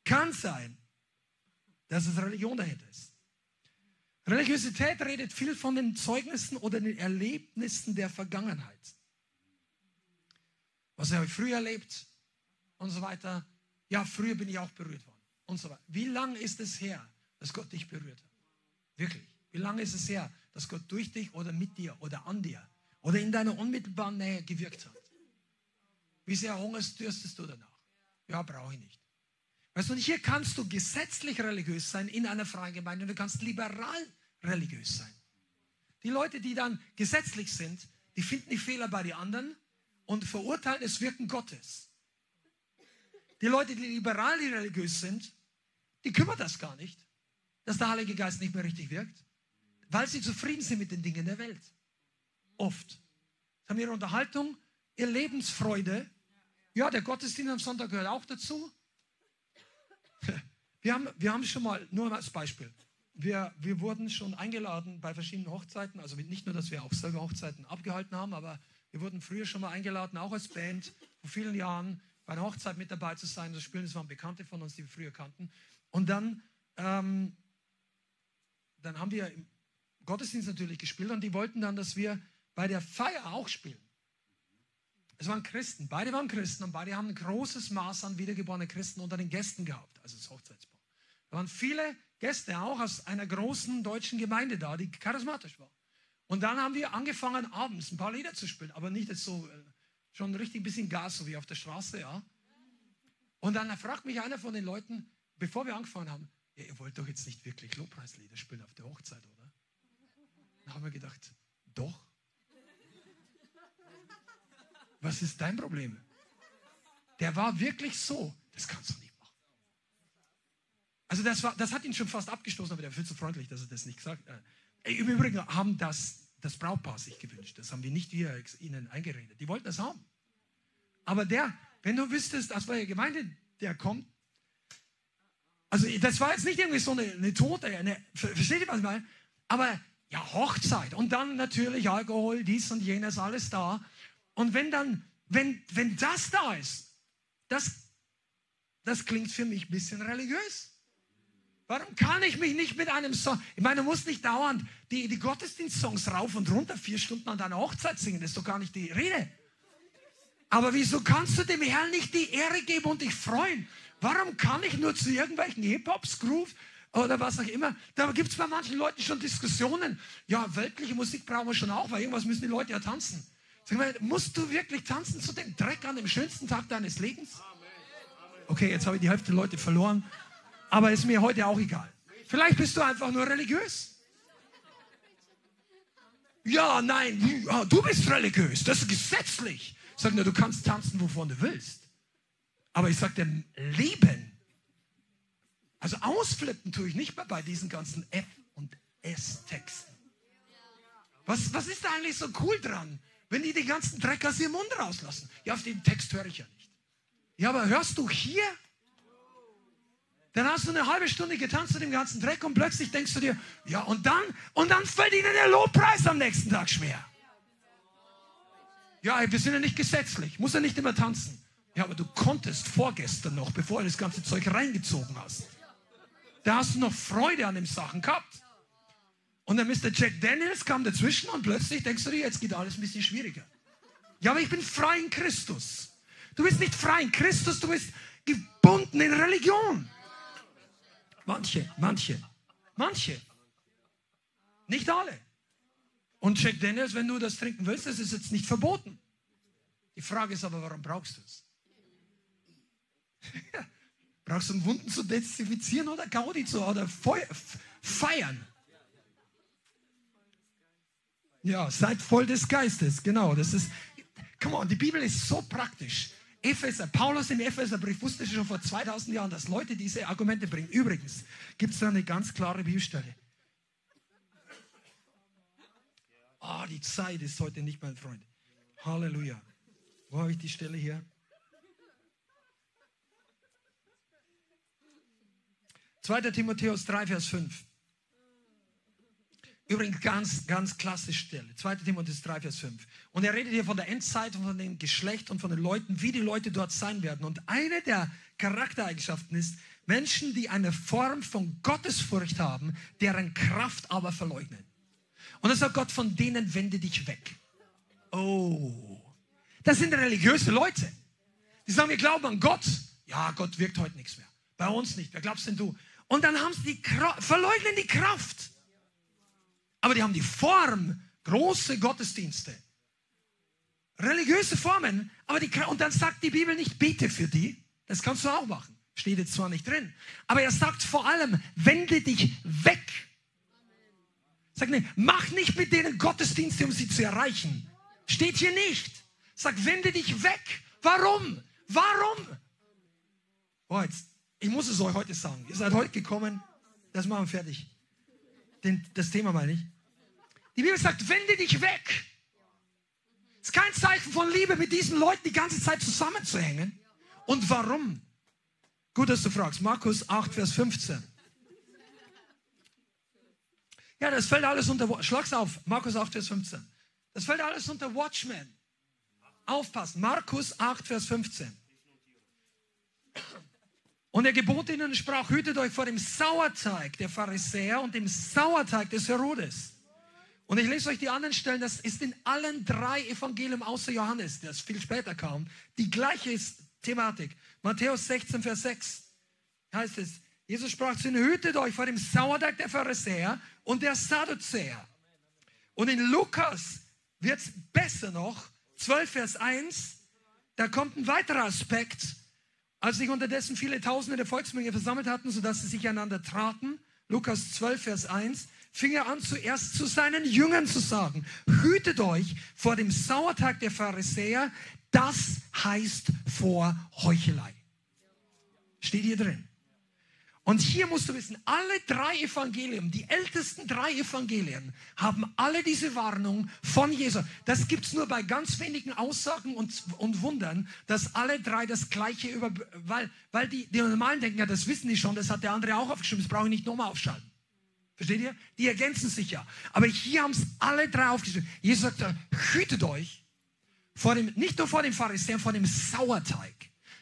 kann sein, dass es Religion dahinter ist. Religiosität redet viel von den Zeugnissen oder den Erlebnissen der Vergangenheit. Was habe früher erlebt und so weiter. Ja, früher bin ich auch berührt worden und so weiter. Wie lange ist es her, dass Gott dich berührt hat? Wirklich. Wie lange ist es her, dass Gott durch dich oder mit dir oder an dir oder in deiner unmittelbaren Nähe gewirkt hat? Wie sehr hungerst, dürstest du danach? Ja, brauche ich nicht. Weißt du, und hier kannst du gesetzlich religiös sein in einer freien Gemeinde und du kannst liberal religiös sein. Die Leute, die dann gesetzlich sind, die finden die Fehler bei den anderen und verurteilen das Wirken Gottes. Die Leute, die liberal religiös sind, die kümmern das gar nicht, dass der Heilige Geist nicht mehr richtig wirkt, weil sie zufrieden sind mit den Dingen der Welt. Oft. Sie haben ihre Unterhaltung, ihre Lebensfreude. Ja, der Gottesdienst am Sonntag gehört auch dazu. Wir haben, wir haben schon mal, nur als Beispiel, wir, wir wurden schon eingeladen bei verschiedenen Hochzeiten, also nicht nur, dass wir auch selber Hochzeiten abgehalten haben, aber wir wurden früher schon mal eingeladen, auch als Band, vor vielen Jahren bei einer Hochzeit mit dabei zu sein. Das Spielen, das waren Bekannte von uns, die wir früher kannten. Und dann, ähm, dann haben wir im Gottesdienst natürlich gespielt und die wollten dann, dass wir bei der Feier auch spielen. Es waren Christen, beide waren Christen und beide haben ein großes Maß an wiedergeborenen Christen unter den Gästen gehabt, also das Hochzeitspaar. Da waren viele Gäste auch aus einer großen deutschen Gemeinde da, die charismatisch war. Und dann haben wir angefangen, abends ein paar Lieder zu spielen, aber nicht jetzt so, äh, schon richtig bisschen Gas, so wie auf der Straße, ja. Und dann fragt mich einer von den Leuten, bevor wir angefangen haben, ja, ihr wollt doch jetzt nicht wirklich Lobpreislieder spielen auf der Hochzeit, oder? Dann haben wir gedacht, doch. Was ist dein Problem? Der war wirklich so. Das kannst du nicht machen. Also das, war, das hat ihn schon fast abgestoßen, aber der war viel zu freundlich, dass er das nicht gesagt hat. Äh, Im Übrigen haben das das Brautpaar sich gewünscht. Das haben wir nicht wir ihnen eingeredet. Die wollten das haben. Aber der, wenn du wüsstest, aus welcher Gemeinde der kommt, also das war jetzt nicht irgendwie so eine, eine Tote, eine, versteht ihr, was ich meine? Aber ja, Hochzeit und dann natürlich Alkohol, dies und jenes, alles da. Und wenn dann, wenn, wenn das da ist, das, das klingt für mich ein bisschen religiös. Warum kann ich mich nicht mit einem Song, ich meine, du musst nicht dauernd die, die Gottesdienstsongs rauf und runter vier Stunden an deiner Hochzeit singen, das ist doch gar nicht die Rede. Aber wieso kannst du dem Herrn nicht die Ehre geben und dich freuen? Warum kann ich nur zu irgendwelchen Hip-Hops, Groove oder was auch immer? Da gibt es bei manchen Leuten schon Diskussionen. Ja, weltliche Musik brauchen wir schon auch, weil irgendwas müssen die Leute ja tanzen. Sag mal, musst du wirklich tanzen zu dem Dreck an dem schönsten Tag deines Lebens? Okay, jetzt habe ich die Hälfte der Leute verloren, aber ist mir heute auch egal. Vielleicht bist du einfach nur religiös. Ja, nein, du bist religiös, das ist gesetzlich. Sag nur, du kannst tanzen, wovon du willst. Aber ich sag dir, Leben. Also ausflippen tue ich nicht mehr bei diesen ganzen F- und S-Texten. Was, was ist da eigentlich so cool dran? Wenn die den ganzen Dreck aus ihrem Mund rauslassen. Ja, auf den Text höre ich ja nicht. Ja, aber hörst du hier? Dann hast du eine halbe Stunde getanzt zu dem ganzen Dreck und plötzlich denkst du dir, ja, und dann, und dann fällt ihnen der Lobpreis am nächsten Tag schwer. Ja, wir sind ja nicht gesetzlich, muss ja nicht immer tanzen. Ja, aber du konntest vorgestern noch, bevor du das ganze Zeug reingezogen hast. Da hast du noch Freude an den Sachen gehabt. Und dann Mr. Jack Daniels kam dazwischen und plötzlich denkst du dir, jetzt geht alles ein bisschen schwieriger. Ja, aber ich bin frei in Christus. Du bist nicht frei in Christus, du bist gebunden in Religion. Manche, manche, manche. Nicht alle. Und Jack Daniels, wenn du das trinken willst, das ist jetzt nicht verboten. Die Frage ist aber, warum brauchst du es? brauchst du um Wunden zu desinfizieren oder Gaudi zu oder feiern? Ja, seid voll des Geistes, genau. Das ist, come on, die Bibel ist so praktisch. Epheser, Paulus im Epheserbrief wusste schon vor 2000 Jahren, dass Leute diese Argumente bringen. Übrigens gibt es da eine ganz klare Bibelstelle. Ah, oh, die Zeit ist heute nicht mein Freund. Halleluja. Wo habe ich die Stelle hier? 2. Timotheus 3, Vers 5. Übrigens ganz, ganz klassische Stelle. 2. Timotheus 3, Vers 5. Und er redet hier von der Endzeit und von dem Geschlecht und von den Leuten, wie die Leute dort sein werden. Und eine der Charaktereigenschaften ist, Menschen, die eine Form von Gottesfurcht haben, deren Kraft aber verleugnen. Und dann sagt Gott, von denen wende dich weg. Oh, das sind religiöse Leute. Die sagen, wir glauben an Gott. Ja, Gott wirkt heute nichts mehr. Bei uns nicht. Wer glaubst denn du? Und dann haben sie die Kraft, verleugnen die Kraft. Aber die haben die Form, große Gottesdienste. Religiöse Formen, aber die, und dann sagt die Bibel nicht, bete für die. Das kannst du auch machen. Steht jetzt zwar nicht drin. Aber er sagt vor allem, wende dich weg. Sag nicht, mach nicht mit denen Gottesdienste, um sie zu erreichen. Steht hier nicht. Sag, wende dich weg. Warum? Warum? Oh, jetzt, ich muss es euch heute sagen. Ihr seid heute gekommen. Das machen wir fertig. Den, das Thema meine ich. Die Bibel sagt, wende dich weg. Es ist kein Zeichen von Liebe, mit diesen Leuten die ganze Zeit zusammenzuhängen. Und warum? Gut, dass du fragst. Markus 8, Vers 15. Ja, das fällt alles unter, schlag's auf, Markus 8, Vers 15. Das fällt alles unter Watchmen. Aufpassen, Markus 8, Vers 15. Und er gebot ihnen und sprach, hütet euch vor dem Sauerteig der Pharisäer und dem Sauerteig des Herodes. Und ich lese euch die anderen Stellen, das ist in allen drei Evangelien außer Johannes, das viel später kam, die gleiche Thematik. Matthäus 16, Vers 6 heißt es, Jesus sprach zu ihnen, hütet euch vor dem Sauerteig der Pharisäer und der Sadduzäer. Und in Lukas wird es besser noch, 12, Vers 1, da kommt ein weiterer Aspekt, als sich unterdessen viele Tausende der Volksmenge versammelt hatten, sodass sie sich einander traten. Lukas 12, Vers 1 fing er an, zuerst zu seinen Jüngern zu sagen, hütet euch vor dem Sauertag der Pharisäer, das heißt vor Heuchelei. Steht hier drin. Und hier musst du wissen, alle drei Evangelien, die ältesten drei Evangelien, haben alle diese Warnung von Jesus. Das gibt es nur bei ganz wenigen Aussagen und, und Wundern, dass alle drei das Gleiche über, weil, weil die, die Normalen denken, ja, das wissen die schon, das hat der andere auch aufgeschrieben, das brauche ich nicht nochmal aufschalten. Versteht ihr? Die ergänzen sich ja. Aber hier haben es alle drei aufgeschrieben. Jesus sagt, hütet euch vor dem, nicht nur vor dem Pharisäern, vor dem Sauerteig.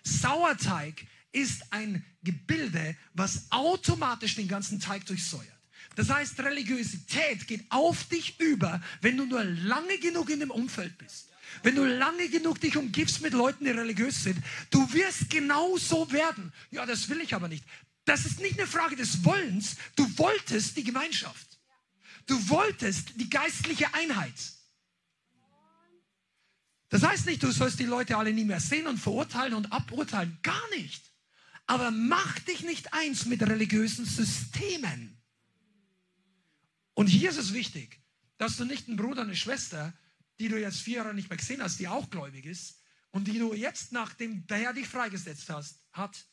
Sauerteig ist ein Gebilde, was automatisch den ganzen Teig durchsäuert. Das heißt, Religiosität geht auf dich über, wenn du nur lange genug in dem Umfeld bist. Wenn du lange genug dich umgibst mit Leuten, die religiös sind, du wirst genau so werden. Ja, das will ich aber nicht. Das ist nicht eine Frage des Wollens. Du wolltest die Gemeinschaft. Du wolltest die geistliche Einheit. Das heißt nicht, du sollst die Leute alle nie mehr sehen und verurteilen und aburteilen. Gar nicht. Aber mach dich nicht eins mit religiösen Systemen. Und hier ist es wichtig, dass du nicht einen Bruder, eine Schwester, die du jetzt vier Jahre nicht mehr gesehen hast, die auch gläubig ist und die du jetzt, nachdem der Herr dich freigesetzt hast, hat,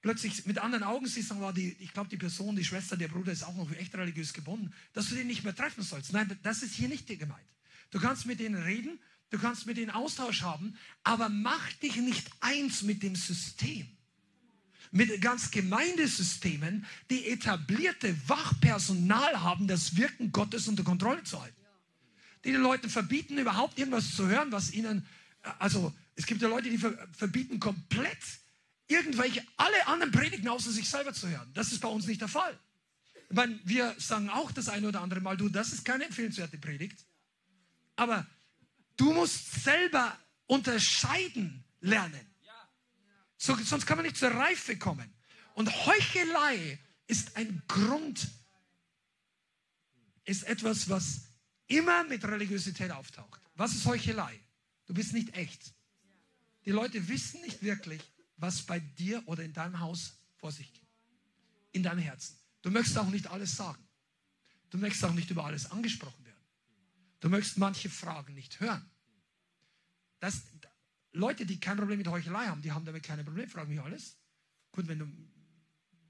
plötzlich mit anderen Augen siehst, dann war die, ich glaube, die Person, die Schwester, der Bruder ist auch noch echt religiös gebunden, dass du den nicht mehr treffen sollst. Nein, das ist hier nicht gemeint. Du kannst mit denen reden, du kannst mit denen Austausch haben, aber mach dich nicht eins mit dem System. Mit ganz Gemeindesystemen, die etablierte Wachpersonal haben, das Wirken Gottes unter Kontrolle zu halten. Die den Leuten verbieten, überhaupt irgendwas zu hören, was ihnen, also es gibt ja Leute, die verbieten komplett irgendwelche, alle anderen Predigen außer sich selber zu hören. Das ist bei uns nicht der Fall. Ich meine, wir sagen auch das eine oder andere Mal, du, das ist keine empfehlenswerte Predigt. Aber du musst selber unterscheiden lernen. So, sonst kann man nicht zur Reife kommen. Und Heuchelei ist ein Grund, ist etwas, was immer mit Religiosität auftaucht. Was ist Heuchelei? Du bist nicht echt. Die Leute wissen nicht wirklich, was bei dir oder in deinem Haus vor sich geht. In deinem Herzen. Du möchtest auch nicht alles sagen. Du möchtest auch nicht über alles angesprochen werden. Du möchtest manche Fragen nicht hören. Das, Leute, die kein Problem mit Heuchelei haben, die haben damit keine Probleme, fragen mich alles. Gut, wenn du,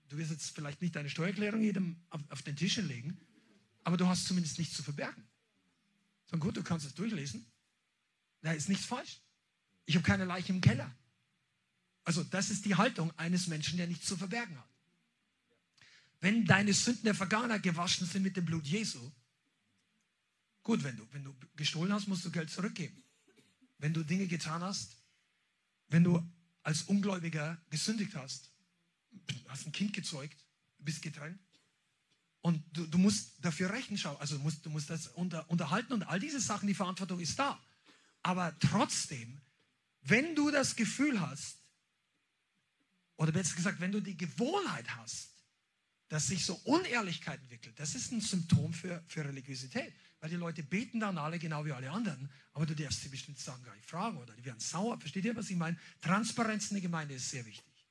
du wirst jetzt vielleicht nicht deine Steuererklärung jedem auf, auf den Tisch legen, aber du hast zumindest nichts zu verbergen. So gut, du kannst es durchlesen. Da ist nichts falsch. Ich habe keine Leiche im Keller. Also das ist die Haltung eines Menschen, der nichts zu verbergen hat. Wenn deine Sünden der Vergangenheit gewaschen sind mit dem Blut Jesu, gut, wenn du, wenn du gestohlen hast, musst du Geld zurückgeben. Wenn du Dinge getan hast, wenn du als Ungläubiger gesündigt hast, hast ein Kind gezeugt, bist getrennt und du, du musst dafür Rechenschaft, also du musst, du musst das unter, unterhalten und all diese Sachen, die Verantwortung ist da. Aber trotzdem, wenn du das Gefühl hast, oder besser gesagt, wenn du die Gewohnheit hast, dass sich so Unehrlichkeit entwickelt, das ist ein Symptom für, für Religiosität. Weil die Leute beten dann alle genau wie alle anderen, aber du darfst sie bestimmt sagen, gar nicht fragen oder die werden sauer. Versteht ihr, was ich meine? Transparenz in der Gemeinde ist sehr wichtig.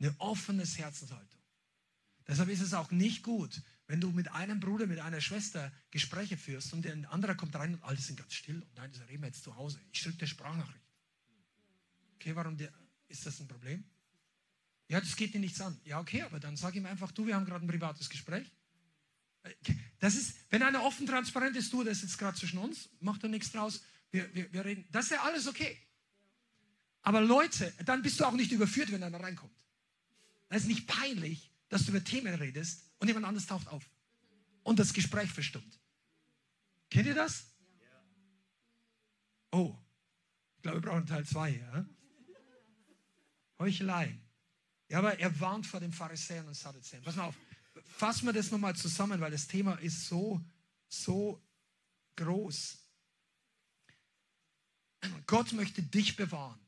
Eine offenes Herzenshaltung. Deshalb ist es auch nicht gut, wenn du mit einem Bruder, mit einer Schwester Gespräche führst und ein anderer kommt rein und alle sind ganz still und nein, das reden wir jetzt zu Hause. Ich schicke dir Sprachnachricht. Okay, warum der, ist das ein Problem? Ja, das geht dir nichts an. Ja, okay, aber dann sag ihm einfach, du, wir haben gerade ein privates Gespräch. Das ist, wenn einer offen transparent ist, du, das ist jetzt gerade zwischen uns, macht da nichts draus. Wir, wir, wir reden. Das ist ja alles okay. Aber Leute, dann bist du auch nicht überführt, wenn einer reinkommt. Das ist nicht peinlich, dass du über Themen redest und jemand anderes taucht auf und das Gespräch verstummt. Kennt ihr das? Oh, ich glaube, wir brauchen Teil 2. Ja? Heuchelei. Ja, aber er warnt vor den Pharisäern und Sadduzäern. Pass mal auf, fassen wir das nochmal zusammen, weil das Thema ist so, so groß. Gott möchte dich bewahren,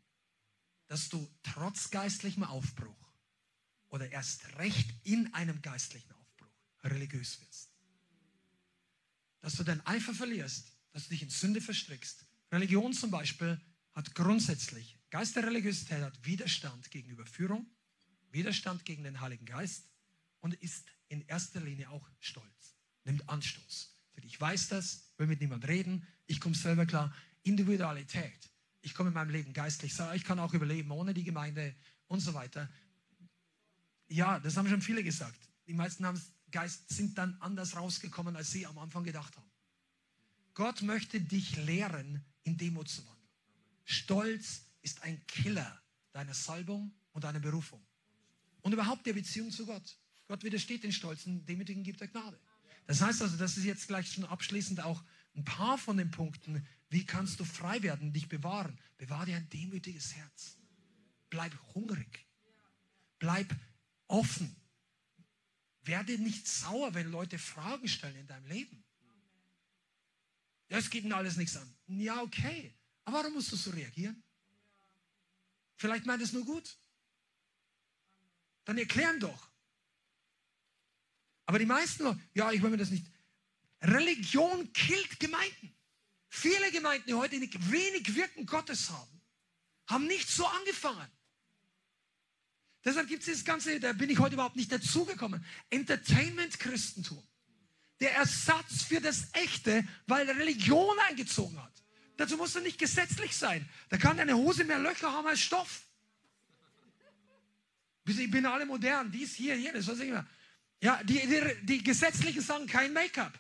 dass du trotz geistlichem Aufbruch oder erst recht in einem geistlichen Aufbruch religiös wirst. Dass du deinen Eifer verlierst, dass du dich in Sünde verstrickst. Religion zum Beispiel hat grundsätzlich, Geist der Religiosität hat Widerstand gegenüber Führung, Widerstand gegen den Heiligen Geist und ist in erster Linie auch stolz. Nimmt Anstoß. Ich weiß das, will mit niemand reden, ich komme selber klar. Individualität. Ich komme in meinem Leben geistlich, ich kann auch überleben ohne die Gemeinde und so weiter. Ja, das haben schon viele gesagt. Die meisten haben Geist sind dann anders rausgekommen, als sie am Anfang gedacht haben. Gott möchte dich lehren, in Demut zu wandeln. Stolz ist ein Killer deiner Salbung und deiner Berufung. Und überhaupt der Beziehung zu Gott. Gott widersteht den Stolzen, Demütigen gibt er Gnade. Das heißt also, das ist jetzt gleich schon abschließend auch ein paar von den Punkten. Wie kannst du frei werden, dich bewahren? Bewahre dir ein demütiges Herz. Bleib hungrig. Bleib offen. Werde nicht sauer, wenn Leute Fragen stellen in deinem Leben. Ja, es geht ihnen alles nichts an. Ja, okay. Aber warum musst du so reagieren? Vielleicht meint es nur gut. Dann erklären doch. Aber die meisten, ja, ich will mir das nicht. Religion killt Gemeinden. Viele Gemeinden, die heute wenig Wirken Gottes haben, haben nicht so angefangen. Deshalb gibt es das Ganze, da bin ich heute überhaupt nicht dazugekommen. Entertainment-Christentum. Der Ersatz für das Echte, weil Religion eingezogen hat. Dazu muss er nicht gesetzlich sein. Da kann eine Hose mehr Löcher haben als Stoff. Ich bin alle modern, dies, hier, jenes, was ich immer. Ja, die, die, die Gesetzlichen sagen kein Make-up.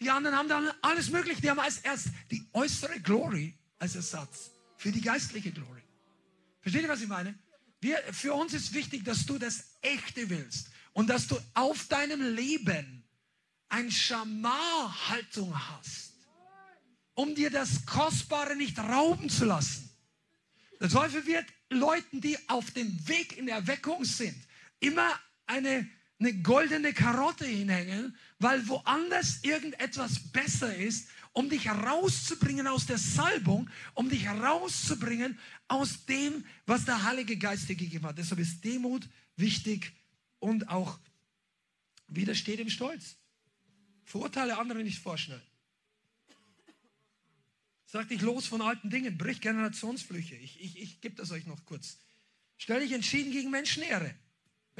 Die anderen haben dann alles Mögliche. Die haben als erst die äußere Glory als Ersatz für die geistliche Glory. Versteht ihr, was ich meine? Wir, für uns ist wichtig, dass du das Echte willst und dass du auf deinem Leben eine Schamar-Haltung hast, um dir das Kostbare nicht rauben zu lassen. Der Teufel wird Leuten, die auf dem Weg in Erweckung sind, immer eine eine goldene Karotte hinhängen, weil woanders irgendetwas besser ist, um dich herauszubringen aus der Salbung, um dich herauszubringen aus dem, was der Heilige Geist dir gegeben hat. Deshalb ist Demut wichtig und auch widersteht dem Stolz. Verurteile andere nicht vorschnell. Sag dich los von alten Dingen, brich Generationsflüche. Ich, ich, ich gebe das euch noch kurz. Stell dich entschieden gegen Menschenehre.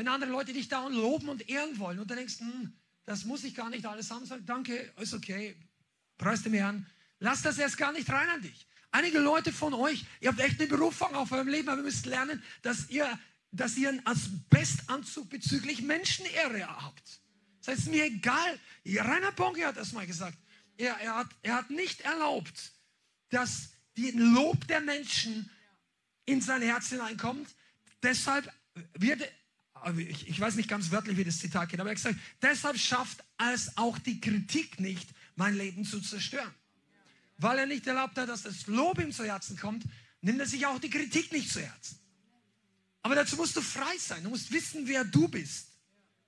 Wenn andere Leute dich dauernd loben und ehren wollen und du denkst, hm, das muss ich gar nicht alles haben, sag danke, ist okay, preis dem Herrn. Lass das erst gar nicht rein an dich. Einige Leute von euch, ihr habt echt eine Berufung auf eurem Leben, aber ihr müsst lernen, dass ihr, dass ihr einen Asbestanzug bezüglich Menschenehre habt. Das heißt, mir egal. Rainer Bonke hat das mal gesagt. Er, er, hat, er hat nicht erlaubt, dass die Lob der Menschen in sein Herz hineinkommt. Deshalb wird, ich, ich weiß nicht ganz wörtlich, wie das Zitat geht, aber er hat gesagt, deshalb schafft es auch die Kritik nicht, mein Leben zu zerstören. Weil er nicht erlaubt hat, dass das Lob ihm zu Herzen kommt, nimmt er sich auch die Kritik nicht zu Herzen. Aber dazu musst du frei sein. Du musst wissen, wer du bist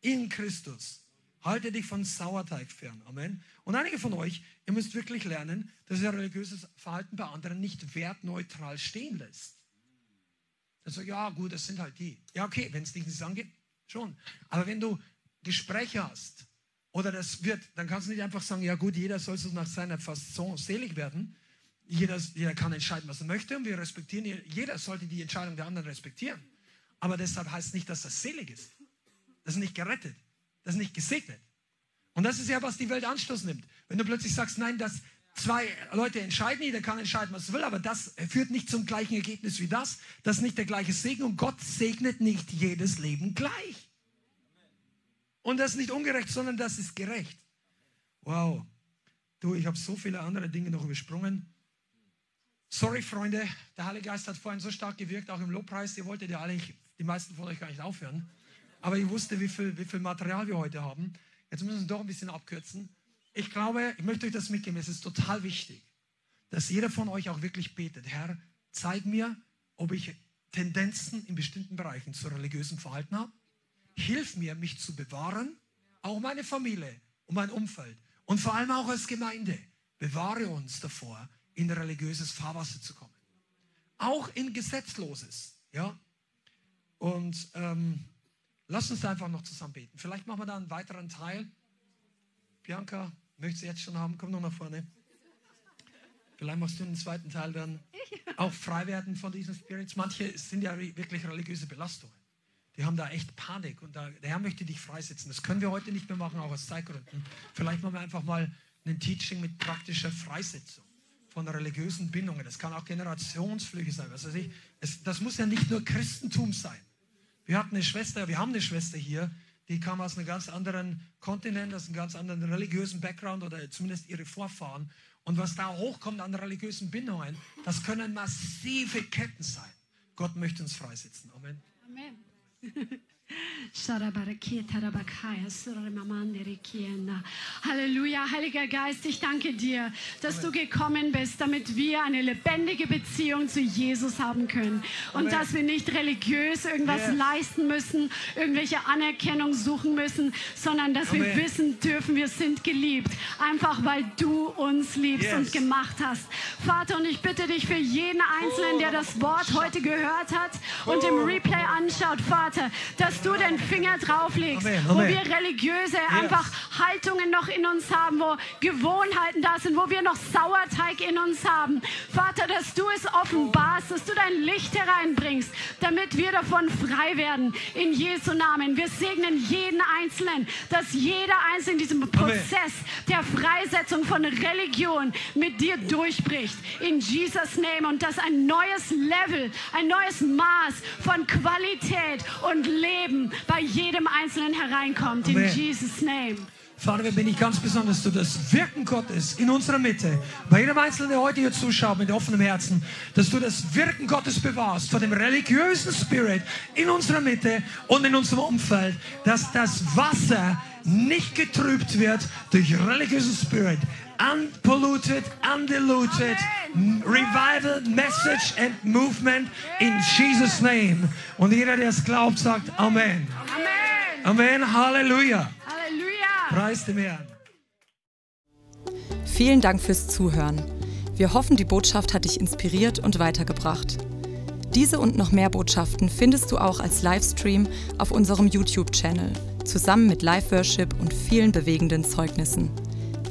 in Christus. Halte dich von Sauerteig fern. Amen. Und einige von euch, ihr müsst wirklich lernen, dass ihr religiöses Verhalten bei anderen nicht wertneutral stehen lässt. Dann so, ja, gut, das sind halt die. Ja, okay, wenn es dich nicht angeht, schon. Aber wenn du Gespräche hast oder das wird, dann kannst du nicht einfach sagen, ja gut, jeder soll so nach seiner Fasson selig werden. Jeder, jeder kann entscheiden, was er möchte und wir respektieren, jeder sollte die Entscheidung der anderen respektieren. Aber deshalb heißt nicht, dass das selig ist. Das ist nicht gerettet. Das ist nicht gesegnet. Und das ist ja, was die Welt Anstoß nimmt. Wenn du plötzlich sagst, nein, dass zwei Leute entscheiden, jeder kann entscheiden, was er will, aber das führt nicht zum gleichen Ergebnis wie das. Das ist nicht der gleiche Segen und Gott segnet nicht jedes Leben gleich. Und das ist nicht ungerecht, sondern das ist gerecht. Wow. Du, ich habe so viele andere Dinge noch übersprungen. Sorry, Freunde, der Heilige Geist hat vorhin so stark gewirkt, auch im Lobpreis. Ihr wolltet ja alle, die meisten von euch gar nicht aufhören. Aber ich wusste, wie viel, wie viel Material wir heute haben. Jetzt müssen wir doch ein bisschen abkürzen. Ich glaube, ich möchte euch das mitgeben. Es ist total wichtig, dass jeder von euch auch wirklich betet. Herr, zeig mir, ob ich Tendenzen in bestimmten Bereichen zu religiösem Verhalten habe. Hilf mir, mich zu bewahren, auch meine Familie und mein Umfeld. Und vor allem auch als Gemeinde. Bewahre uns davor, in religiöses Fahrwasser zu kommen. Auch in Gesetzloses. Ja? Und ähm, Lass uns einfach noch zusammen beten. Vielleicht machen wir da einen weiteren Teil. Bianca, möchtest du jetzt schon haben? Komm noch nach vorne. Vielleicht machst du einen zweiten Teil dann. Auch frei werden von diesen Spirits. Manche sind ja wirklich religiöse Belastungen. Die haben da echt Panik und da, der Herr möchte dich freisetzen. Das können wir heute nicht mehr machen, auch aus Zeitgründen. Vielleicht machen wir einfach mal ein Teaching mit praktischer Freisetzung von religiösen Bindungen. Das kann auch Generationsflüge sein. Was weiß ich. Es, das muss ja nicht nur Christentum sein. Wir hatten eine Schwester, wir haben eine Schwester hier, die kam aus einem ganz anderen Kontinent, aus einem ganz anderen religiösen Background oder zumindest ihre Vorfahren. Und was da hochkommt an religiösen Bindungen, das können massive Ketten sein. Gott möchte uns freisetzen. Amen. Amen. Halleluja, Heiliger Geist, ich danke dir, dass Amen. du gekommen bist, damit wir eine lebendige Beziehung zu Jesus haben können und Amen. dass wir nicht religiös irgendwas yes. leisten müssen, irgendwelche Anerkennung suchen müssen, sondern dass Amen. wir wissen dürfen, wir sind geliebt, einfach weil du uns liebst yes. und gemacht hast. Vater, und ich bitte dich für jeden Einzelnen, der das Wort heute gehört hat und im Replay anschaut, Vater, dass du den Finger drauflegst, Amen, Amen. wo wir religiöse yes. einfach Haltungen noch in uns haben, wo Gewohnheiten da sind, wo wir noch Sauerteig in uns haben. Vater, dass du es offenbarst, dass du dein Licht hereinbringst, damit wir davon frei werden. In Jesu Namen. Wir segnen jeden Einzelnen, dass jeder Einzelne in diesem Prozess der Freisetzung von Religion mit dir durchbricht. In Jesus Name. Und dass ein neues Level, ein neues Maß von Qualität und Leben bei jedem Einzelnen hereinkommt. In Jesus' name. Vater, wir bitten dich ganz besonders, dass du das Wirken Gottes in unserer Mitte, bei jedem Einzelnen, der heute hier zuschaut mit offenem Herzen, dass du das Wirken Gottes bewahrst vor dem religiösen Spirit in unserer Mitte und in unserem Umfeld, dass das Wasser nicht getrübt wird durch religiösen Spirit. Unpolluted, undiluted, Amen. revival, message and movement in Jesus' name. Und jeder, der es glaubt, sagt Amen. Amen. Amen. Halleluja. Halleluja. Preis dem Herrn. Vielen Dank fürs Zuhören. Wir hoffen, die Botschaft hat dich inspiriert und weitergebracht. Diese und noch mehr Botschaften findest du auch als Livestream auf unserem YouTube-Channel, zusammen mit Live-Worship und vielen bewegenden Zeugnissen.